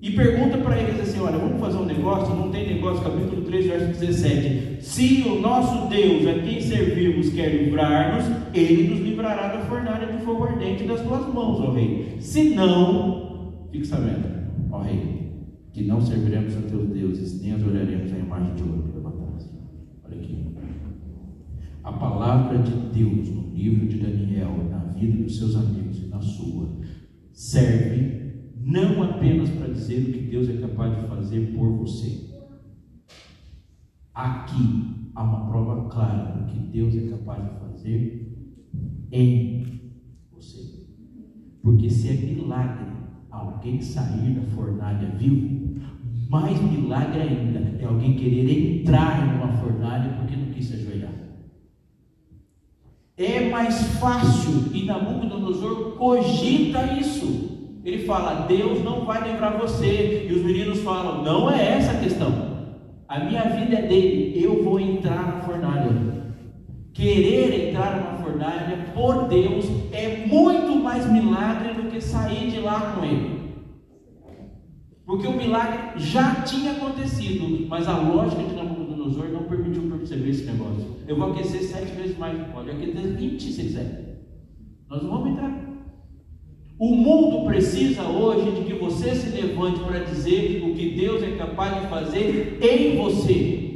E pergunta para eles assim: olha, vamos fazer um negócio? Não tem negócio, capítulo 3, verso 17. Se o nosso Deus, a quem servimos, quer livrar-nos, ele nos livrará da fornalha de fogo ardente das tuas mãos, ó rei. Se não, fique sabendo, ó rei, que não serviremos a teus deuses, nem adoraremos a imagem de ouro que levantaste. Olha aqui. A palavra de Deus no livro de Daniel, na vida dos seus amigos e na sua, serve não apenas para dizer o que Deus é capaz de fazer por você. Aqui há uma prova clara do que Deus é capaz de fazer em você. Porque se é milagre alguém sair da fornalha vivo, mais milagre ainda é alguém querer entrar em uma fornalha porque não quis se ajoelhar. É mais fácil, e Nabucodonosor cogita isso. Ele fala: Deus não vai livrar você. E os meninos falam: Não é essa a questão. A minha vida é dele. Eu vou entrar na fornalha. Querer entrar numa fornalha por Deus é muito mais milagre do que sair de lá com ele. Porque o milagre já tinha acontecido, mas a lógica de Nabucodonosor não permitiu perceber esse negócio. Eu vou aquecer sete vezes mais, pode aquecer 20 se quiser. Nós não vamos entrar. O mundo precisa hoje de que você se levante para dizer o que Deus é capaz de fazer em você.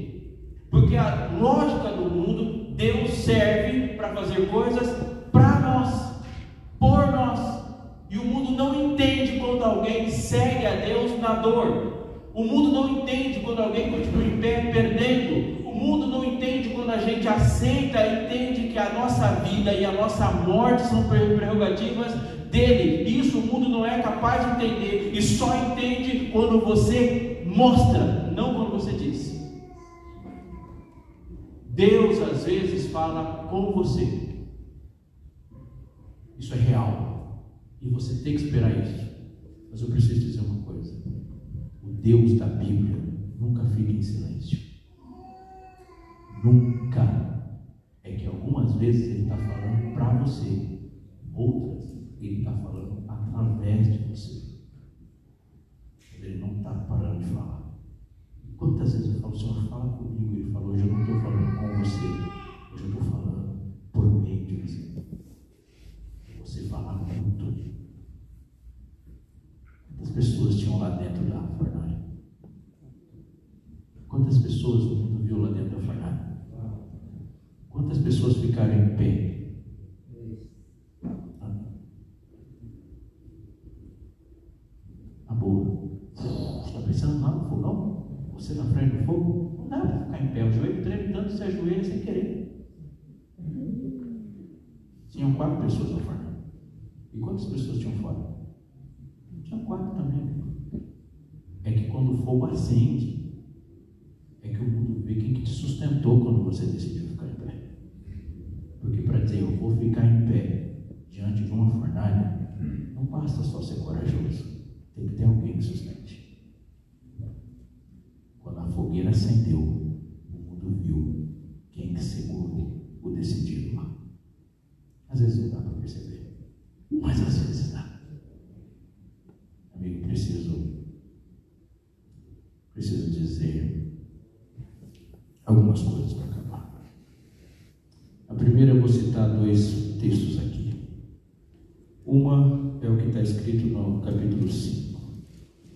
Porque a lógica do mundo, Deus serve para fazer coisas para nós, por nós. E o mundo não entende quando alguém segue a Deus na dor. O mundo não entende quando alguém continua em pé perdendo. O mundo não entende quando a gente aceita, entende que a nossa vida e a nossa morte são prerrogativas dele. Isso o mundo não é capaz de entender e só entende quando você mostra, não quando você diz. Deus às vezes fala com você. Isso é real. E você tem que esperar isso. Mas eu preciso dizer uma coisa. O Deus da Bíblia nunca fica em silêncio. Nunca. É que algumas vezes ele está falando para você, outras ele está falando através de você. Ele não está parando de falar. Quantas vezes eu falo, Senhor, fala comigo? Ele falou, hoje eu não estou falando com você, hoje eu estou falando por meio de você. Você fala muito. Quantas pessoas tinham lá dentro da fornalha? Quantas pessoas o mundo viu lá dentro da fornalha? Quantas pessoas ficaram em pé pensando lá no fogão, você na frente do fogo, não dá para ficar em pé, o joelho treme tanto, você ajoelha sem querer. Tinham quatro pessoas no forno. E quantas pessoas tinham fora? Tinha quatro também. É que quando o fogo acende, é que o mundo vê quem que te sustentou quando você decidiu ficar em pé. Porque para dizer eu vou ficar em pé diante de uma fornalha, não basta só ser corajoso. Tem que ter alguém que sustente. Fogueira acendeu, o mundo viu quem que segurou o decidido lá. Às vezes não dá para perceber, mas às vezes dá. Amigo, preciso, preciso dizer algumas coisas para acabar. A primeira eu vou citar dois Uma é o que está escrito no capítulo 5.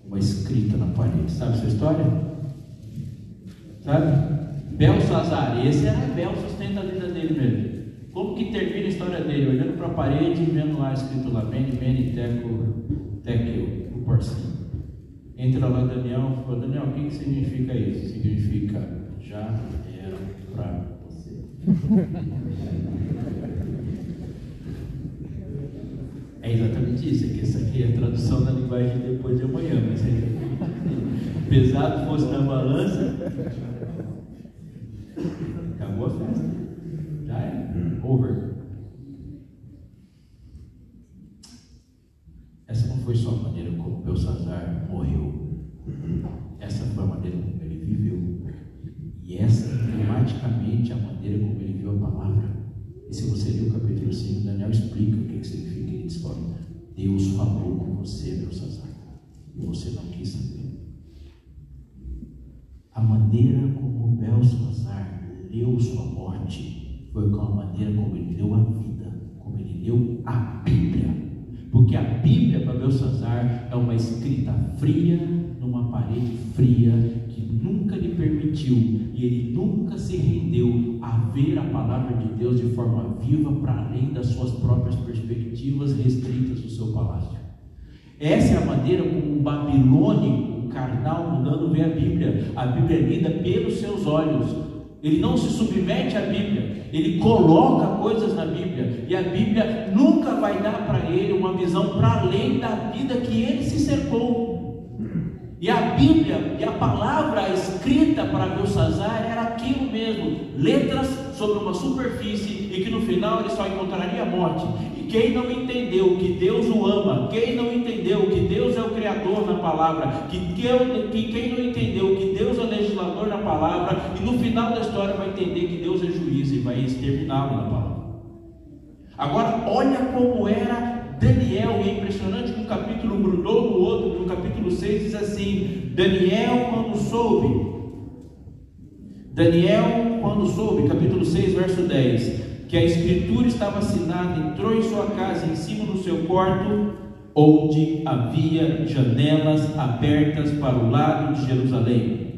Uma escrita na parede. Sabe essa história? Sabe? Belsazar. Esse era Bel, sustenta a vida dele mesmo. Como que termina a história dele? Olhando para a parede e vendo lá escrito lá, Bene, Bene, Teco, Tekel, o parceiro. Entra lá Daniel fala, Daniel, o que, que significa isso? Significa, já era para você. É exatamente isso, é que essa aqui é a tradução da linguagem de depois de amanhã, mas é pesado fosse na balança, festa. Já é. Over. Essa não foi só a maneira como Belsazar morreu. Essa foi a maneira como ele viveu. E essa é dramaticamente a maneira como ele viu a palavra. E se você ler o capítulo 5, Daniel explica o que, que significa. Ele diz: olha, Deus falou com você, Belsazar, e você não quis saber. A maneira como Belsazar leu sua morte foi com a maneira como ele leu a vida, como ele leu a Bíblia. Porque a Bíblia para Belsazar é uma escrita fria numa parede fria que nunca lhe permitiu e ele nunca se rendeu a ver a palavra de Deus de forma viva para além das suas próprias perspectivas restritas do seu palácio. Essa é a maneira como um babilônico, carnal mudando vê a Bíblia. A Bíblia é lida pelos seus olhos, ele não se submete à Bíblia, ele coloca coisas na Bíblia, e a Bíblia nunca vai dar para ele uma visão para além da vida que ele se cercou. E a Bíblia e a palavra escrita para Belsazar era aquilo mesmo, letras sobre uma superfície e que no final ele só encontraria a morte. Quem não entendeu que Deus o ama, quem não entendeu que Deus é o Criador na palavra, que, que quem não entendeu que Deus é o legislador na palavra, e no final da história vai entender que Deus é juiz e vai exterminá-lo na palavra. Agora, olha como era Daniel, e é impressionante que um capítulo grudou no outro, no capítulo 6 diz assim: Daniel, quando soube, Daniel, quando soube, capítulo 6, verso 10 que a escritura estava assinada, entrou em sua casa, em cima do seu quarto, onde havia janelas abertas para o lado de Jerusalém.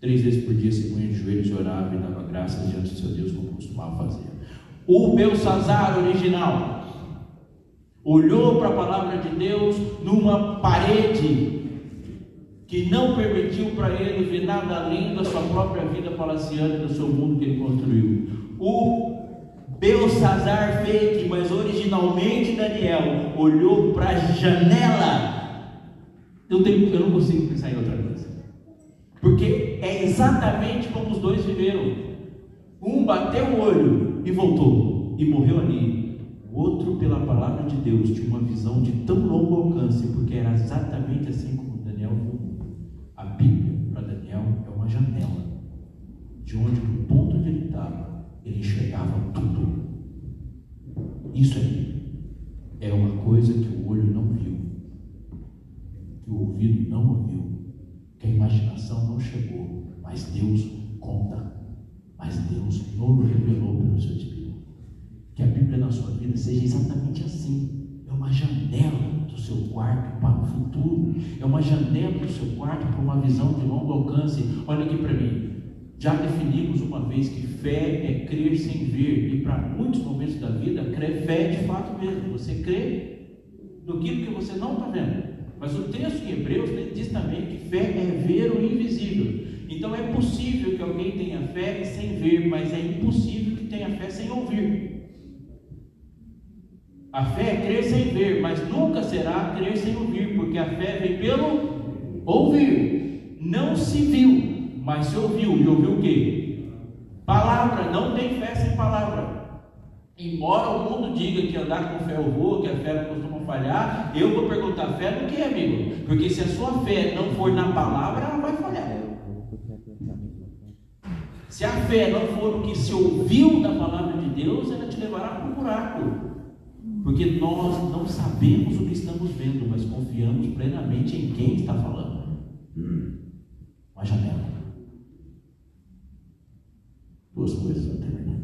Três vezes por dia se punha de joelhos e orava e dava graças diante do seu Deus, como costumava fazer. O Belsazar original olhou para a palavra de Deus numa parede que não permitiu para ele ver nada além da sua própria vida palaciana e do seu mundo que ele construiu. O Belsazar fake, mas originalmente Daniel, olhou para a janela. Eu, tenho, eu não consigo pensar em outra coisa. Porque é exatamente como os dois viveram. Um bateu o olho e voltou, e morreu ali. O outro, pela palavra de Deus, tinha uma visão de tão longo alcance, porque era exatamente assim como Daniel viu. Ele enxergava tudo. Isso aí é uma coisa que o olho não viu, que o ouvido não ouviu, que a imaginação não chegou, mas Deus conta, mas Deus não revelou pelo seu Espírito. Que a Bíblia na sua vida seja exatamente assim. É uma janela do seu quarto para o futuro. É uma janela do seu quarto para uma visão de longo alcance. Olha aqui para mim. Já definimos uma vez que fé é crer sem ver, e para muitos momentos da vida, crer fé é de fato mesmo. Você crê no que você não está vendo. Mas o texto em Hebreus diz também que fé é ver o invisível. Então é possível que alguém tenha fé sem ver, mas é impossível que tenha fé sem ouvir. A fé é crer sem ver, mas nunca será crer sem ouvir, porque a fé vem pelo ouvir. Não se viu, mas se ouviu, e ouviu o quê? Palavra, não tem fé sem palavra. Embora o mundo diga que andar com fé eu vou, que a fé costuma falhar, eu vou perguntar fé do que, amigo? Porque se a sua fé não for na palavra, ela vai falhar. Se a fé não for o que se ouviu da palavra de Deus, ela te levará para um buraco. Porque nós não sabemos o que estamos vendo, mas confiamos plenamente em quem está falando. Uma janela duas coisas para terminar.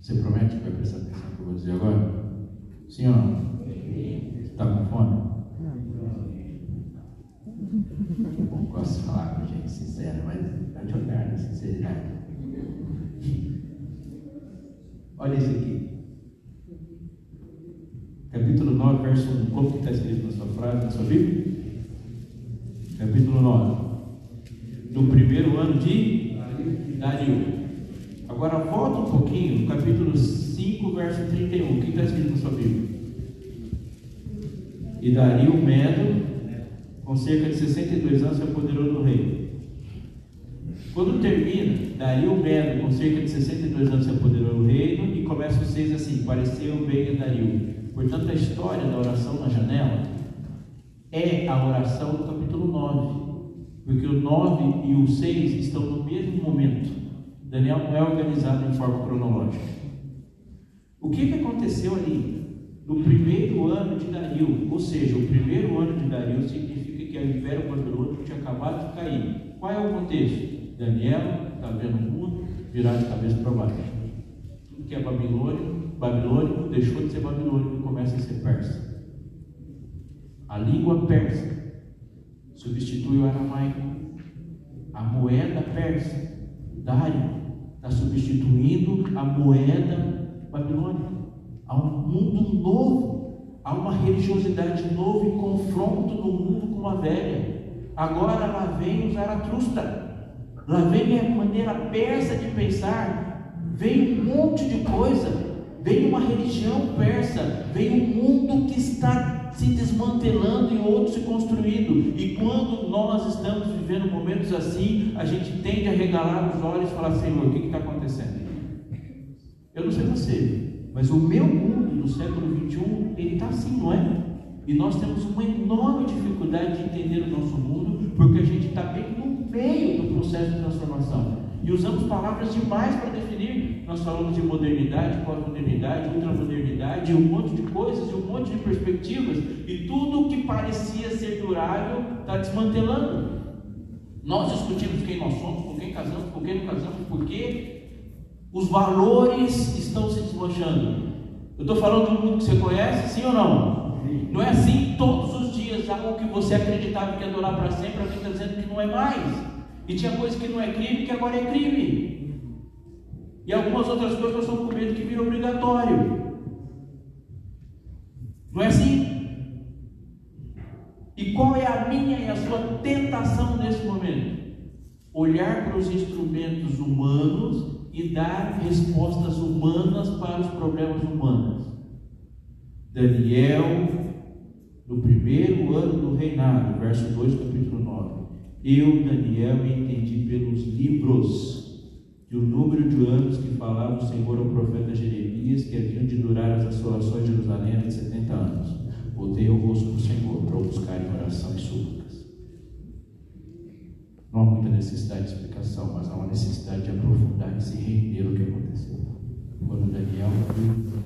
Você promete que vai prestar atenção no que eu vou dizer agora? Não? Está com fome? Não gosto de falar com gente sincera, mas pode olhar na sinceridade. Olha isso aqui. Capítulo 9, verso 1. Como está escrito na sua frase, na sua Bíblia? Capítulo 9. Do primeiro ano de Dario. Agora volta um pouquinho, capítulo 5, verso 31. O que está escrito na sua Bíblia? E Dario Medo, com cerca de 62 anos, se apoderou do rei. Quando termina, Dario Medo, com cerca de 62 anos, se apoderou do reino, e começa os seis assim: pareceu bem a Dario. Portanto, a história da oração na janela é a oração do capítulo 9. Porque o 9 e o 6 estão no mesmo momento. Daniel não é organizado em forma cronológica. O que, que aconteceu ali? No primeiro ano de Dario, ou seja, o primeiro ano de Dario significa que o Império Babilônico tinha acabado de cair. Qual é o contexto? Daniel está vendo o mundo virar de cabeça para baixo. Tudo que é babilônico, babilônico deixou de ser babilônico e começa a ser persa. A língua persa substitui o aramaico. A moeda persa, Dário, está substituindo a moeda babilônica. Há um mundo novo, há uma religiosidade nova em confronto do mundo com a velha. Agora lá vem o Zaratrusta, lá vem a maneira persa de pensar, vem um monte de coisa, vem uma religião persa, vem um mundo que está se desmantelando e outro se construindo. E quando nós estamos vivendo momentos assim, a gente tende a regalar os olhos e falar: Senhor, o que está acontecendo? Eu não sei você, mas o meu mundo do século 21 ele está assim, não é? E nós temos uma enorme dificuldade de entender o nosso mundo, porque a gente está bem no meio do processo de transformação. E usamos palavras demais para definir. Nós falamos de modernidade, pós-modernidade, ultramodernidade, um monte de coisas, e um monte de perspectivas, e tudo que parecia ser durável está desmantelando. Nós discutimos quem nós somos, com quem casamos, com quem não casamos, porque os valores estão se desmanchando. Eu estou falando do mundo que você conhece, sim ou não? Não é assim todos os dias, algo que você acreditava que ia durar para sempre, alguém está dizendo que não é mais. E tinha coisa que não é crime que agora é crime. E algumas outras coisas nós estamos com medo que vira obrigatório. Não é assim? E qual é a minha e a sua tentação nesse momento? Olhar para os instrumentos humanos e dar respostas humanas para os problemas humanos. Daniel, no primeiro ano do reinado, verso 2, capítulo 9. Eu, Daniel, entendi pelos livros que o número de anos que falava o Senhor ao profeta Jeremias, que haviam de durar as assolações de Jerusalém era de 70 anos. Voltei o rosto do Senhor para o buscar em oração e súplicas. Não há muita necessidade de explicação, mas há uma necessidade de aprofundar e se render o que aconteceu. Quando Daniel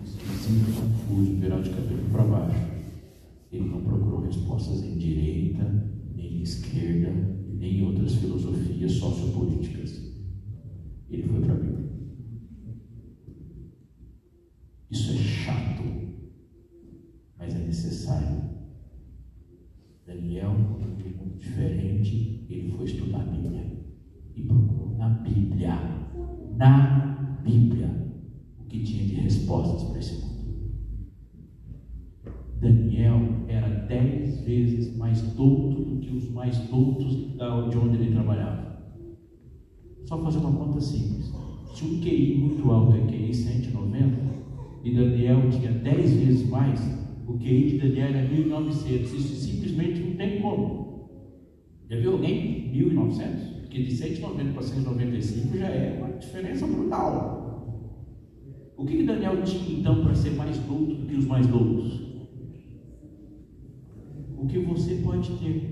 esquisito, confuso, virar de cabelo para baixo, ele não procurou respostas em direita, nem em esquerda, nem em outras filosofias sociopolíticas. Ele foi para a Bíblia. Isso é chato, mas é necessário. Daniel, um mundo diferente, ele foi estudar a Bíblia e procurou na Bíblia, na Bíblia, o que tinha de respostas para esse mundo. Daniel era dez vezes mais douto do que os mais doutos de onde ele trabalhava. Só fazer uma conta simples. Se um QI muito alto é QI 190 e Daniel tinha dez vezes mais, o QI de Daniel era 1900. Isso simplesmente não tem como. Já viu alguém 1900? Porque de 190 para 195 já é uma diferença brutal. O que, que Daniel tinha então para ser mais douto do que os mais doutos? o que você pode ter.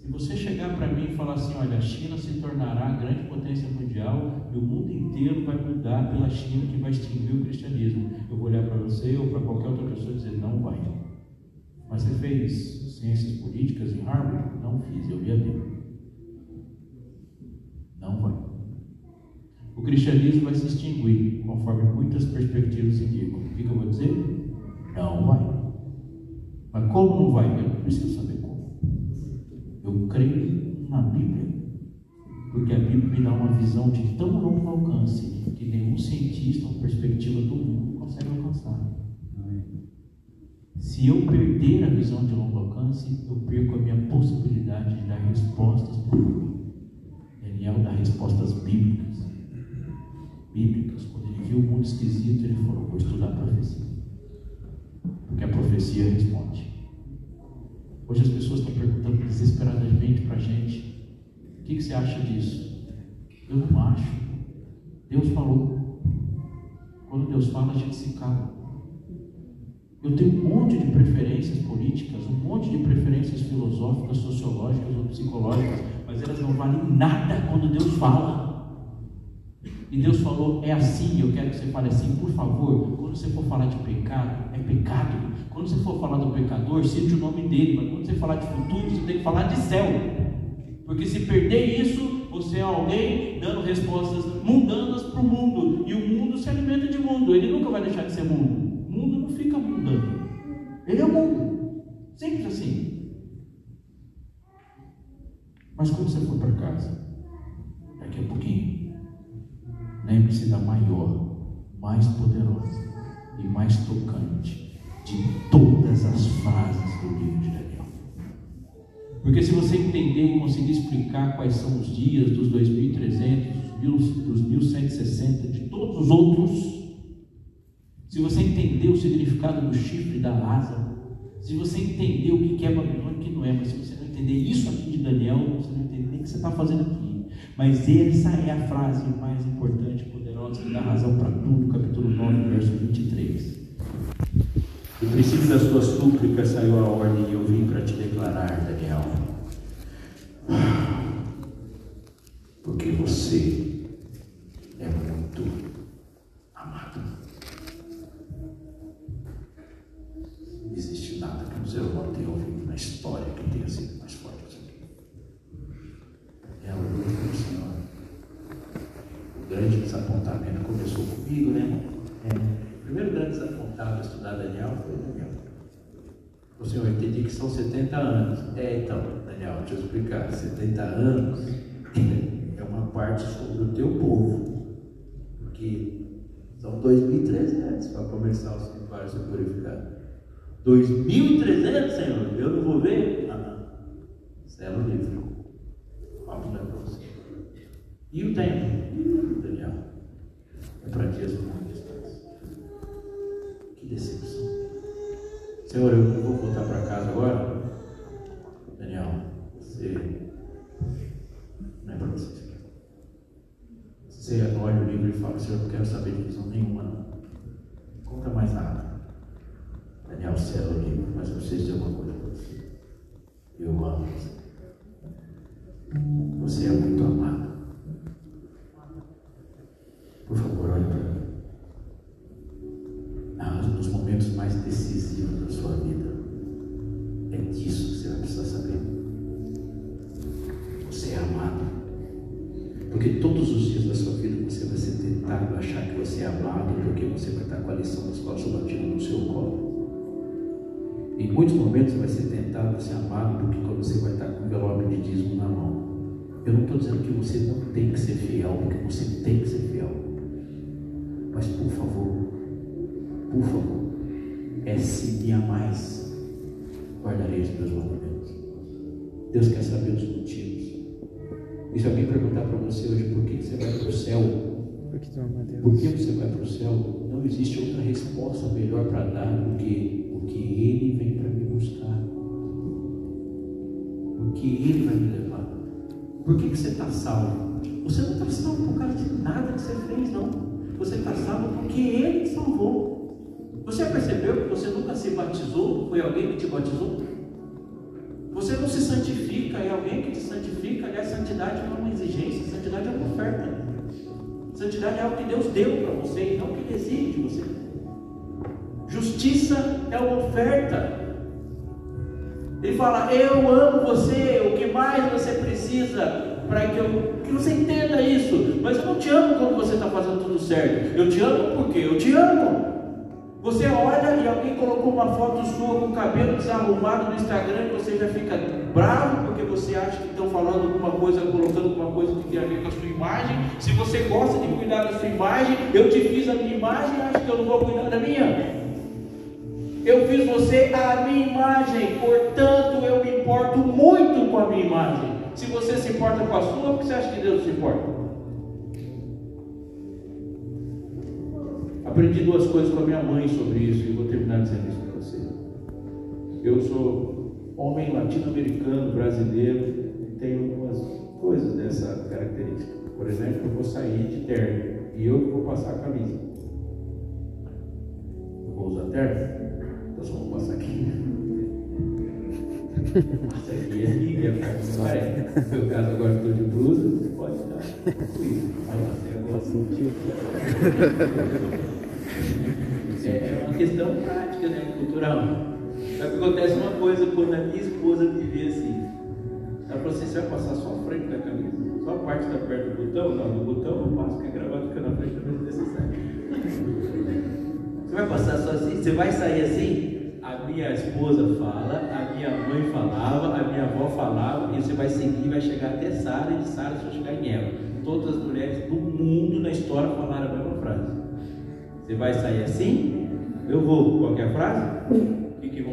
Se você chegar para mim e falar assim, olha, a China se tornará a grande potência mundial e o mundo inteiro vai mudar pela China que vai extinguir o cristianismo. Eu vou olhar para você ou para qualquer outra pessoa e dizer, não vai. Mas você fez ciências políticas em Harvard? Não fiz, eu vi a Bíblia. Não vai. O cristianismo vai se extinguir, conforme muitas perspectivas indicam. O que, eu vou dizer? Não vai. Mas como não vai? Eu preciso saber. Eu creio na Bíblia. Porque a Bíblia me dá uma visão de tão longo alcance que nenhum cientista ou perspectiva do mundo consegue alcançar. Se eu perder a visão de longo alcance, eu perco a minha possibilidade de dar respostas para o mundo. Daniel dá respostas bíblicas. Bíblicas. Quando ele viu o mundo esquisito, ele falou: Vou estudar a profecia. Porque a profecia responde. Hoje as pessoas estão perguntando desesperadamente para a gente: O que, que você acha disso? Eu não acho. Deus falou. Quando Deus fala, a gente se cala. Eu tenho um monte de preferências políticas, um monte de preferências filosóficas, sociológicas ou psicológicas, mas elas não valem nada quando Deus fala. E Deus falou, é assim, eu quero que você fale assim, por favor, quando você for falar de pecado, é pecado. Quando você for falar do pecador, cite o nome dele, mas quando você falar de futuro, você tem que falar de céu. Porque se perder isso, você é alguém dando respostas mundanas para o mundo. E o mundo se alimenta de mundo, ele nunca vai deixar de ser mundo. O mundo não fica mudando. Ele é o mundo. Simples assim. Mas quando você for para casa, daqui a pouquinho, lembre-se da maior, mais poderosa e mais tocante de todas as frases do livro de Daniel. Porque se você entender e conseguir explicar quais são os dias dos 2300, dos 1160, de todos os outros, se você entender o significado do chifre da asa, se você entender o que é Babilônia e o que não é, mas se você não entender isso aqui de Daniel, você não entende nem o que você está fazendo aqui. Mas essa é a frase mais importante, poderosa, que dá razão para tudo, capítulo 9, verso 23. Do princípio das tuas súplicas saiu a ordem e eu vim para te declarar, Daniel. Porque você é muito amado. existe nada que um ser humano tenha ouvido na história que tenha sido mais forte que isso aqui. É a orgulho do Senhor. O grande desapontamento começou comigo, né? É. O primeiro grande desapontado a estudar Daniel foi Daniel. O Senhor, eu entendi que são 70 anos. É, então, Daniel, deixa eu explicar. 70 anos é uma parte sobre o teu povo. Porque são 2.300 para começar o santuário ser purificado. 2.300, Senhor, eu não vou ver? Ah, não. Céu livre. Vamos dar para você. E o tempo, Daniel? É para dias distantes. Que decepção. Senhor, eu vou voltar para casa agora. Daniel, você. Não é para você. Você olha o livro e fala, Senhor, eu não quero saber de visão nenhuma, não. Conta mais nada. Daniel Céu livro, mas eu preciso dizer uma coisa para você. Eu amo você. Você é muito amado. Por favor, olhe para mim. Ah, nos momentos mais decisivos da sua vida, é disso que você vai precisar saber. Você é amado. Porque todos os dias da sua vida você vai ser tentado achar que você é amado, porque você vai estar com a lição da escola sabatina no seu colo. Em muitos momentos você vai ser tentado a ser amado porque quando você vai estar com o envelope de dízimo na mão. Eu não estou dizendo que você não tem que ser fiel, porque você tem que ser fiel. Mas por favor, por favor, é se me amais, guardarei os meus mandamentos. Deus quer saber os motivos. E se alguém perguntar para você hoje por que você vai para o céu, por que você vai para o céu, não existe outra resposta melhor para dar do que porque Ele vem para me buscar. Porque Ele vai me levar. Por que, que você está salvo? Você não está salvo por causa de nada que você fez, não. Você está salvo porque Ele salvou. Você percebeu que você nunca se batizou? Foi alguém que te batizou? Você não se santifica, é alguém que te santifica. Aliás, santidade não é uma exigência, santidade é uma oferta. Santidade é algo que Deus deu para você e não que Ele exige de você. Justiça é uma oferta. Ele fala: Eu amo você, o que mais você precisa para que, eu, que você entenda isso. Mas eu não te amo quando você está fazendo tudo certo. Eu te amo porque eu te amo. Você olha e alguém colocou uma foto sua com o cabelo desarrumado no Instagram e você já fica bravo porque você acha que estão falando alguma coisa, colocando alguma coisa que tem a ver com a sua imagem. Se você gosta de cuidar da sua imagem, eu te fiz a minha imagem, acha que eu não vou cuidar da minha? Eu fiz você a minha imagem, portanto eu me importo muito com a minha imagem. Se você se importa com a sua, por que você acha que Deus se importa? Aprendi duas coisas com a minha mãe sobre isso e vou terminar dizendo isso para você. Eu sou homem latino-americano, brasileiro, tenho algumas coisas dessa característica. Por exemplo, eu vou sair de terno e eu vou passar a camisa. Eu vou usar terno, então só vou passar aqui. Passa aqui, aqui, aqui. No meu caso, agora estou de blusa, você pode dar. Sentido. É uma questão prática, né? Cultural. Que acontece uma coisa, quando a minha esposa me vê assim, ela falou assim, você vai passar só a frente da camisa? Só a parte da perto do botão? Não, do botão eu passo, porque a gravata fica na frente da mesa necessário. Você vai passar só assim? Você vai sair assim? A minha esposa fala, a minha mãe falava, a minha avó falava, e você vai seguir, vai chegar até Sara, e de Sara você vai chegar em Eva. Todas as mulheres do mundo na história falaram a mesma frase. Você vai sair assim? Eu vou. Frase? O que, que vão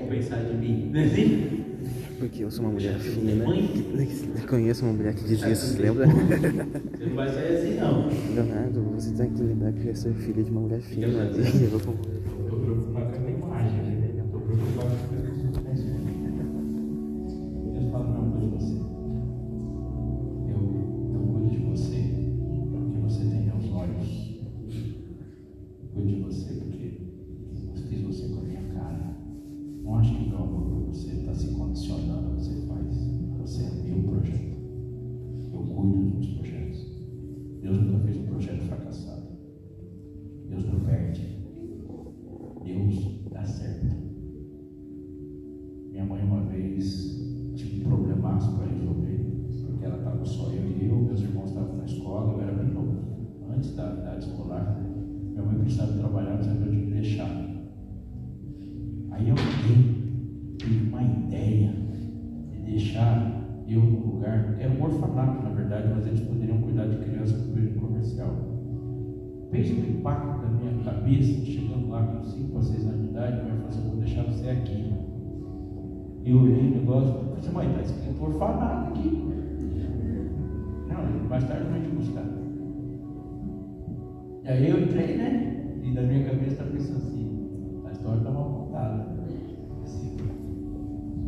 pensar de mim? Não é assim? Porque eu sou uma mulher fina. Eu conheço uma mulher que diz isso, lembra? Você não vai sair assim, não. Leonardo, você tem que lembrar que eu sou filha de uma mulher fina. Eu estou Eu negócio, assim, mãe, está escrito orfanato aqui. Não, mais tarde vai te buscar. E aí eu entrei, né? E da minha cabeça está pensando assim, a história está mal contada.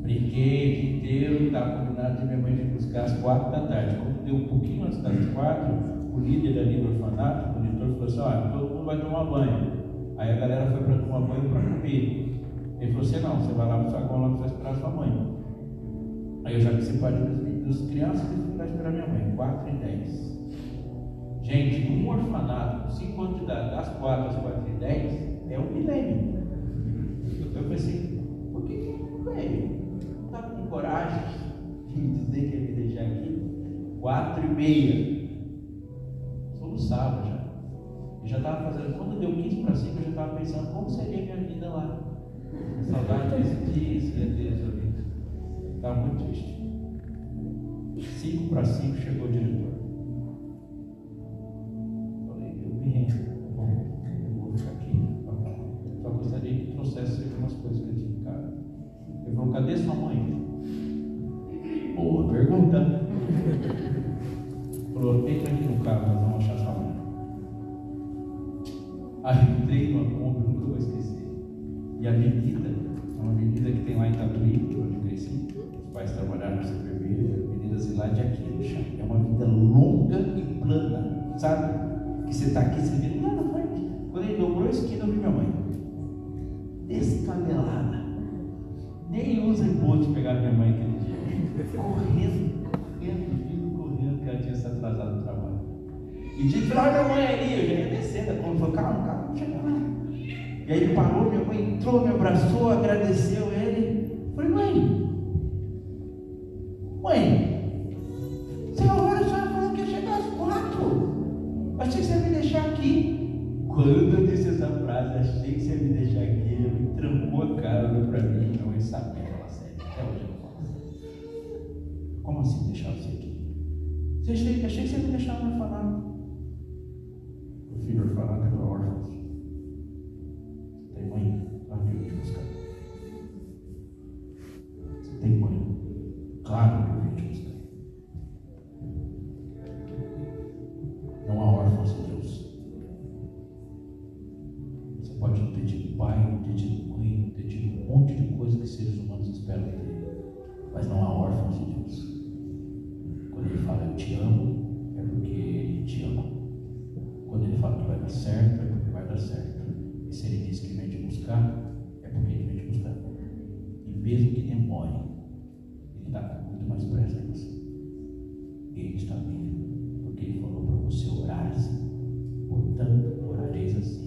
Brinquei o dia inteiro, estava combinado de minha mãe vir buscar às quatro da tarde. Quando deu um pouquinho antes das quatro, o líder ali do orfanato, o monitor, falou assim, olha, todo mundo vai tomar banho. Aí a galera foi para tomar banho para comer. Ele falou assim, não, você vai lá para o saguão lá para. Aí eu já me separei das, das crianças e fui lá esperar minha mãe, 4 e 10. Gente, um orfanato, com 5 anos de idade, das 4 às 4 e 10, é um milênio. Eu pensei, por que que veio? Não estava com coragem de me dizer que ia me deixar aqui? 4 e meia. Soluçava já. Eu já estava fazendo, quando deu 15 para 5, eu já estava pensando como seria a minha vida lá. Saudade desse dia, seria Deus Estava muito triste. 5 para 5 chegou o diretor. Falei, eu me rendo. Eu vou ficar aqui. Só gostaria que trouxesse algumas coisas que eu tinha em casa. Ele falou, cadê sua mãe? Boa pergunta. Falou, entra aqui no carro, nós vamos achar sua mãe. Aí entrei numa compra, nunca vou esquecer. E a avenida, é uma avenida que tem lá em Tatuí, onde eu cresci. Os pais trabalharam no Supermercado, Avenida Zilade aqui. É uma avenida longa e plana, sabe? Que você está aqui, você vê lá na frente. Quando ele dobrou a esquina, eu vi minha mãe. Descabelada. Nem usa bote pegar minha mãe aquele dia. Correndo, correndo, correndo, que ela tinha se atrasado no trabalho. E de lá minha mãe ali, eu já ia descendo. Quando falou, calma, calma. E aí ele parou, minha mãe entrou, me abraçou, agradeceu ele. Falei, mãe, Mãe, seu horário só falou que ia chegar às quatro. Achei que você ia me deixar aqui. Quando eu disse essa frase, achei que você ia me deixar aqui. Ele me trancou a cara, olhou pra mim. Não, ele sabia ela sério. Até hoje eu falo. Como assim deixar você aqui? Você achei, achei que você ia me deixar no orfanato. O filho orfanato é para órfãos. Tem mãe? Ela veio te buscar. Você tem mãe? claro que o vídeo está. Não há órfãos de Deus. Você pode ter de pai, ter de mãe, pedir um monte de coisa que seres humanos esperam dele, mas não há órfãos de Deus. Quando ele fala eu te amo, é porque ele te ama. Quando ele fala que vai dar certo, é porque vai dar certo. E se ele diz que vem te buscar, é porque ele vem te buscar. E mesmo que demore, mais presença. Ele está vivo, porque ele falou para você orar, portanto orareis assim.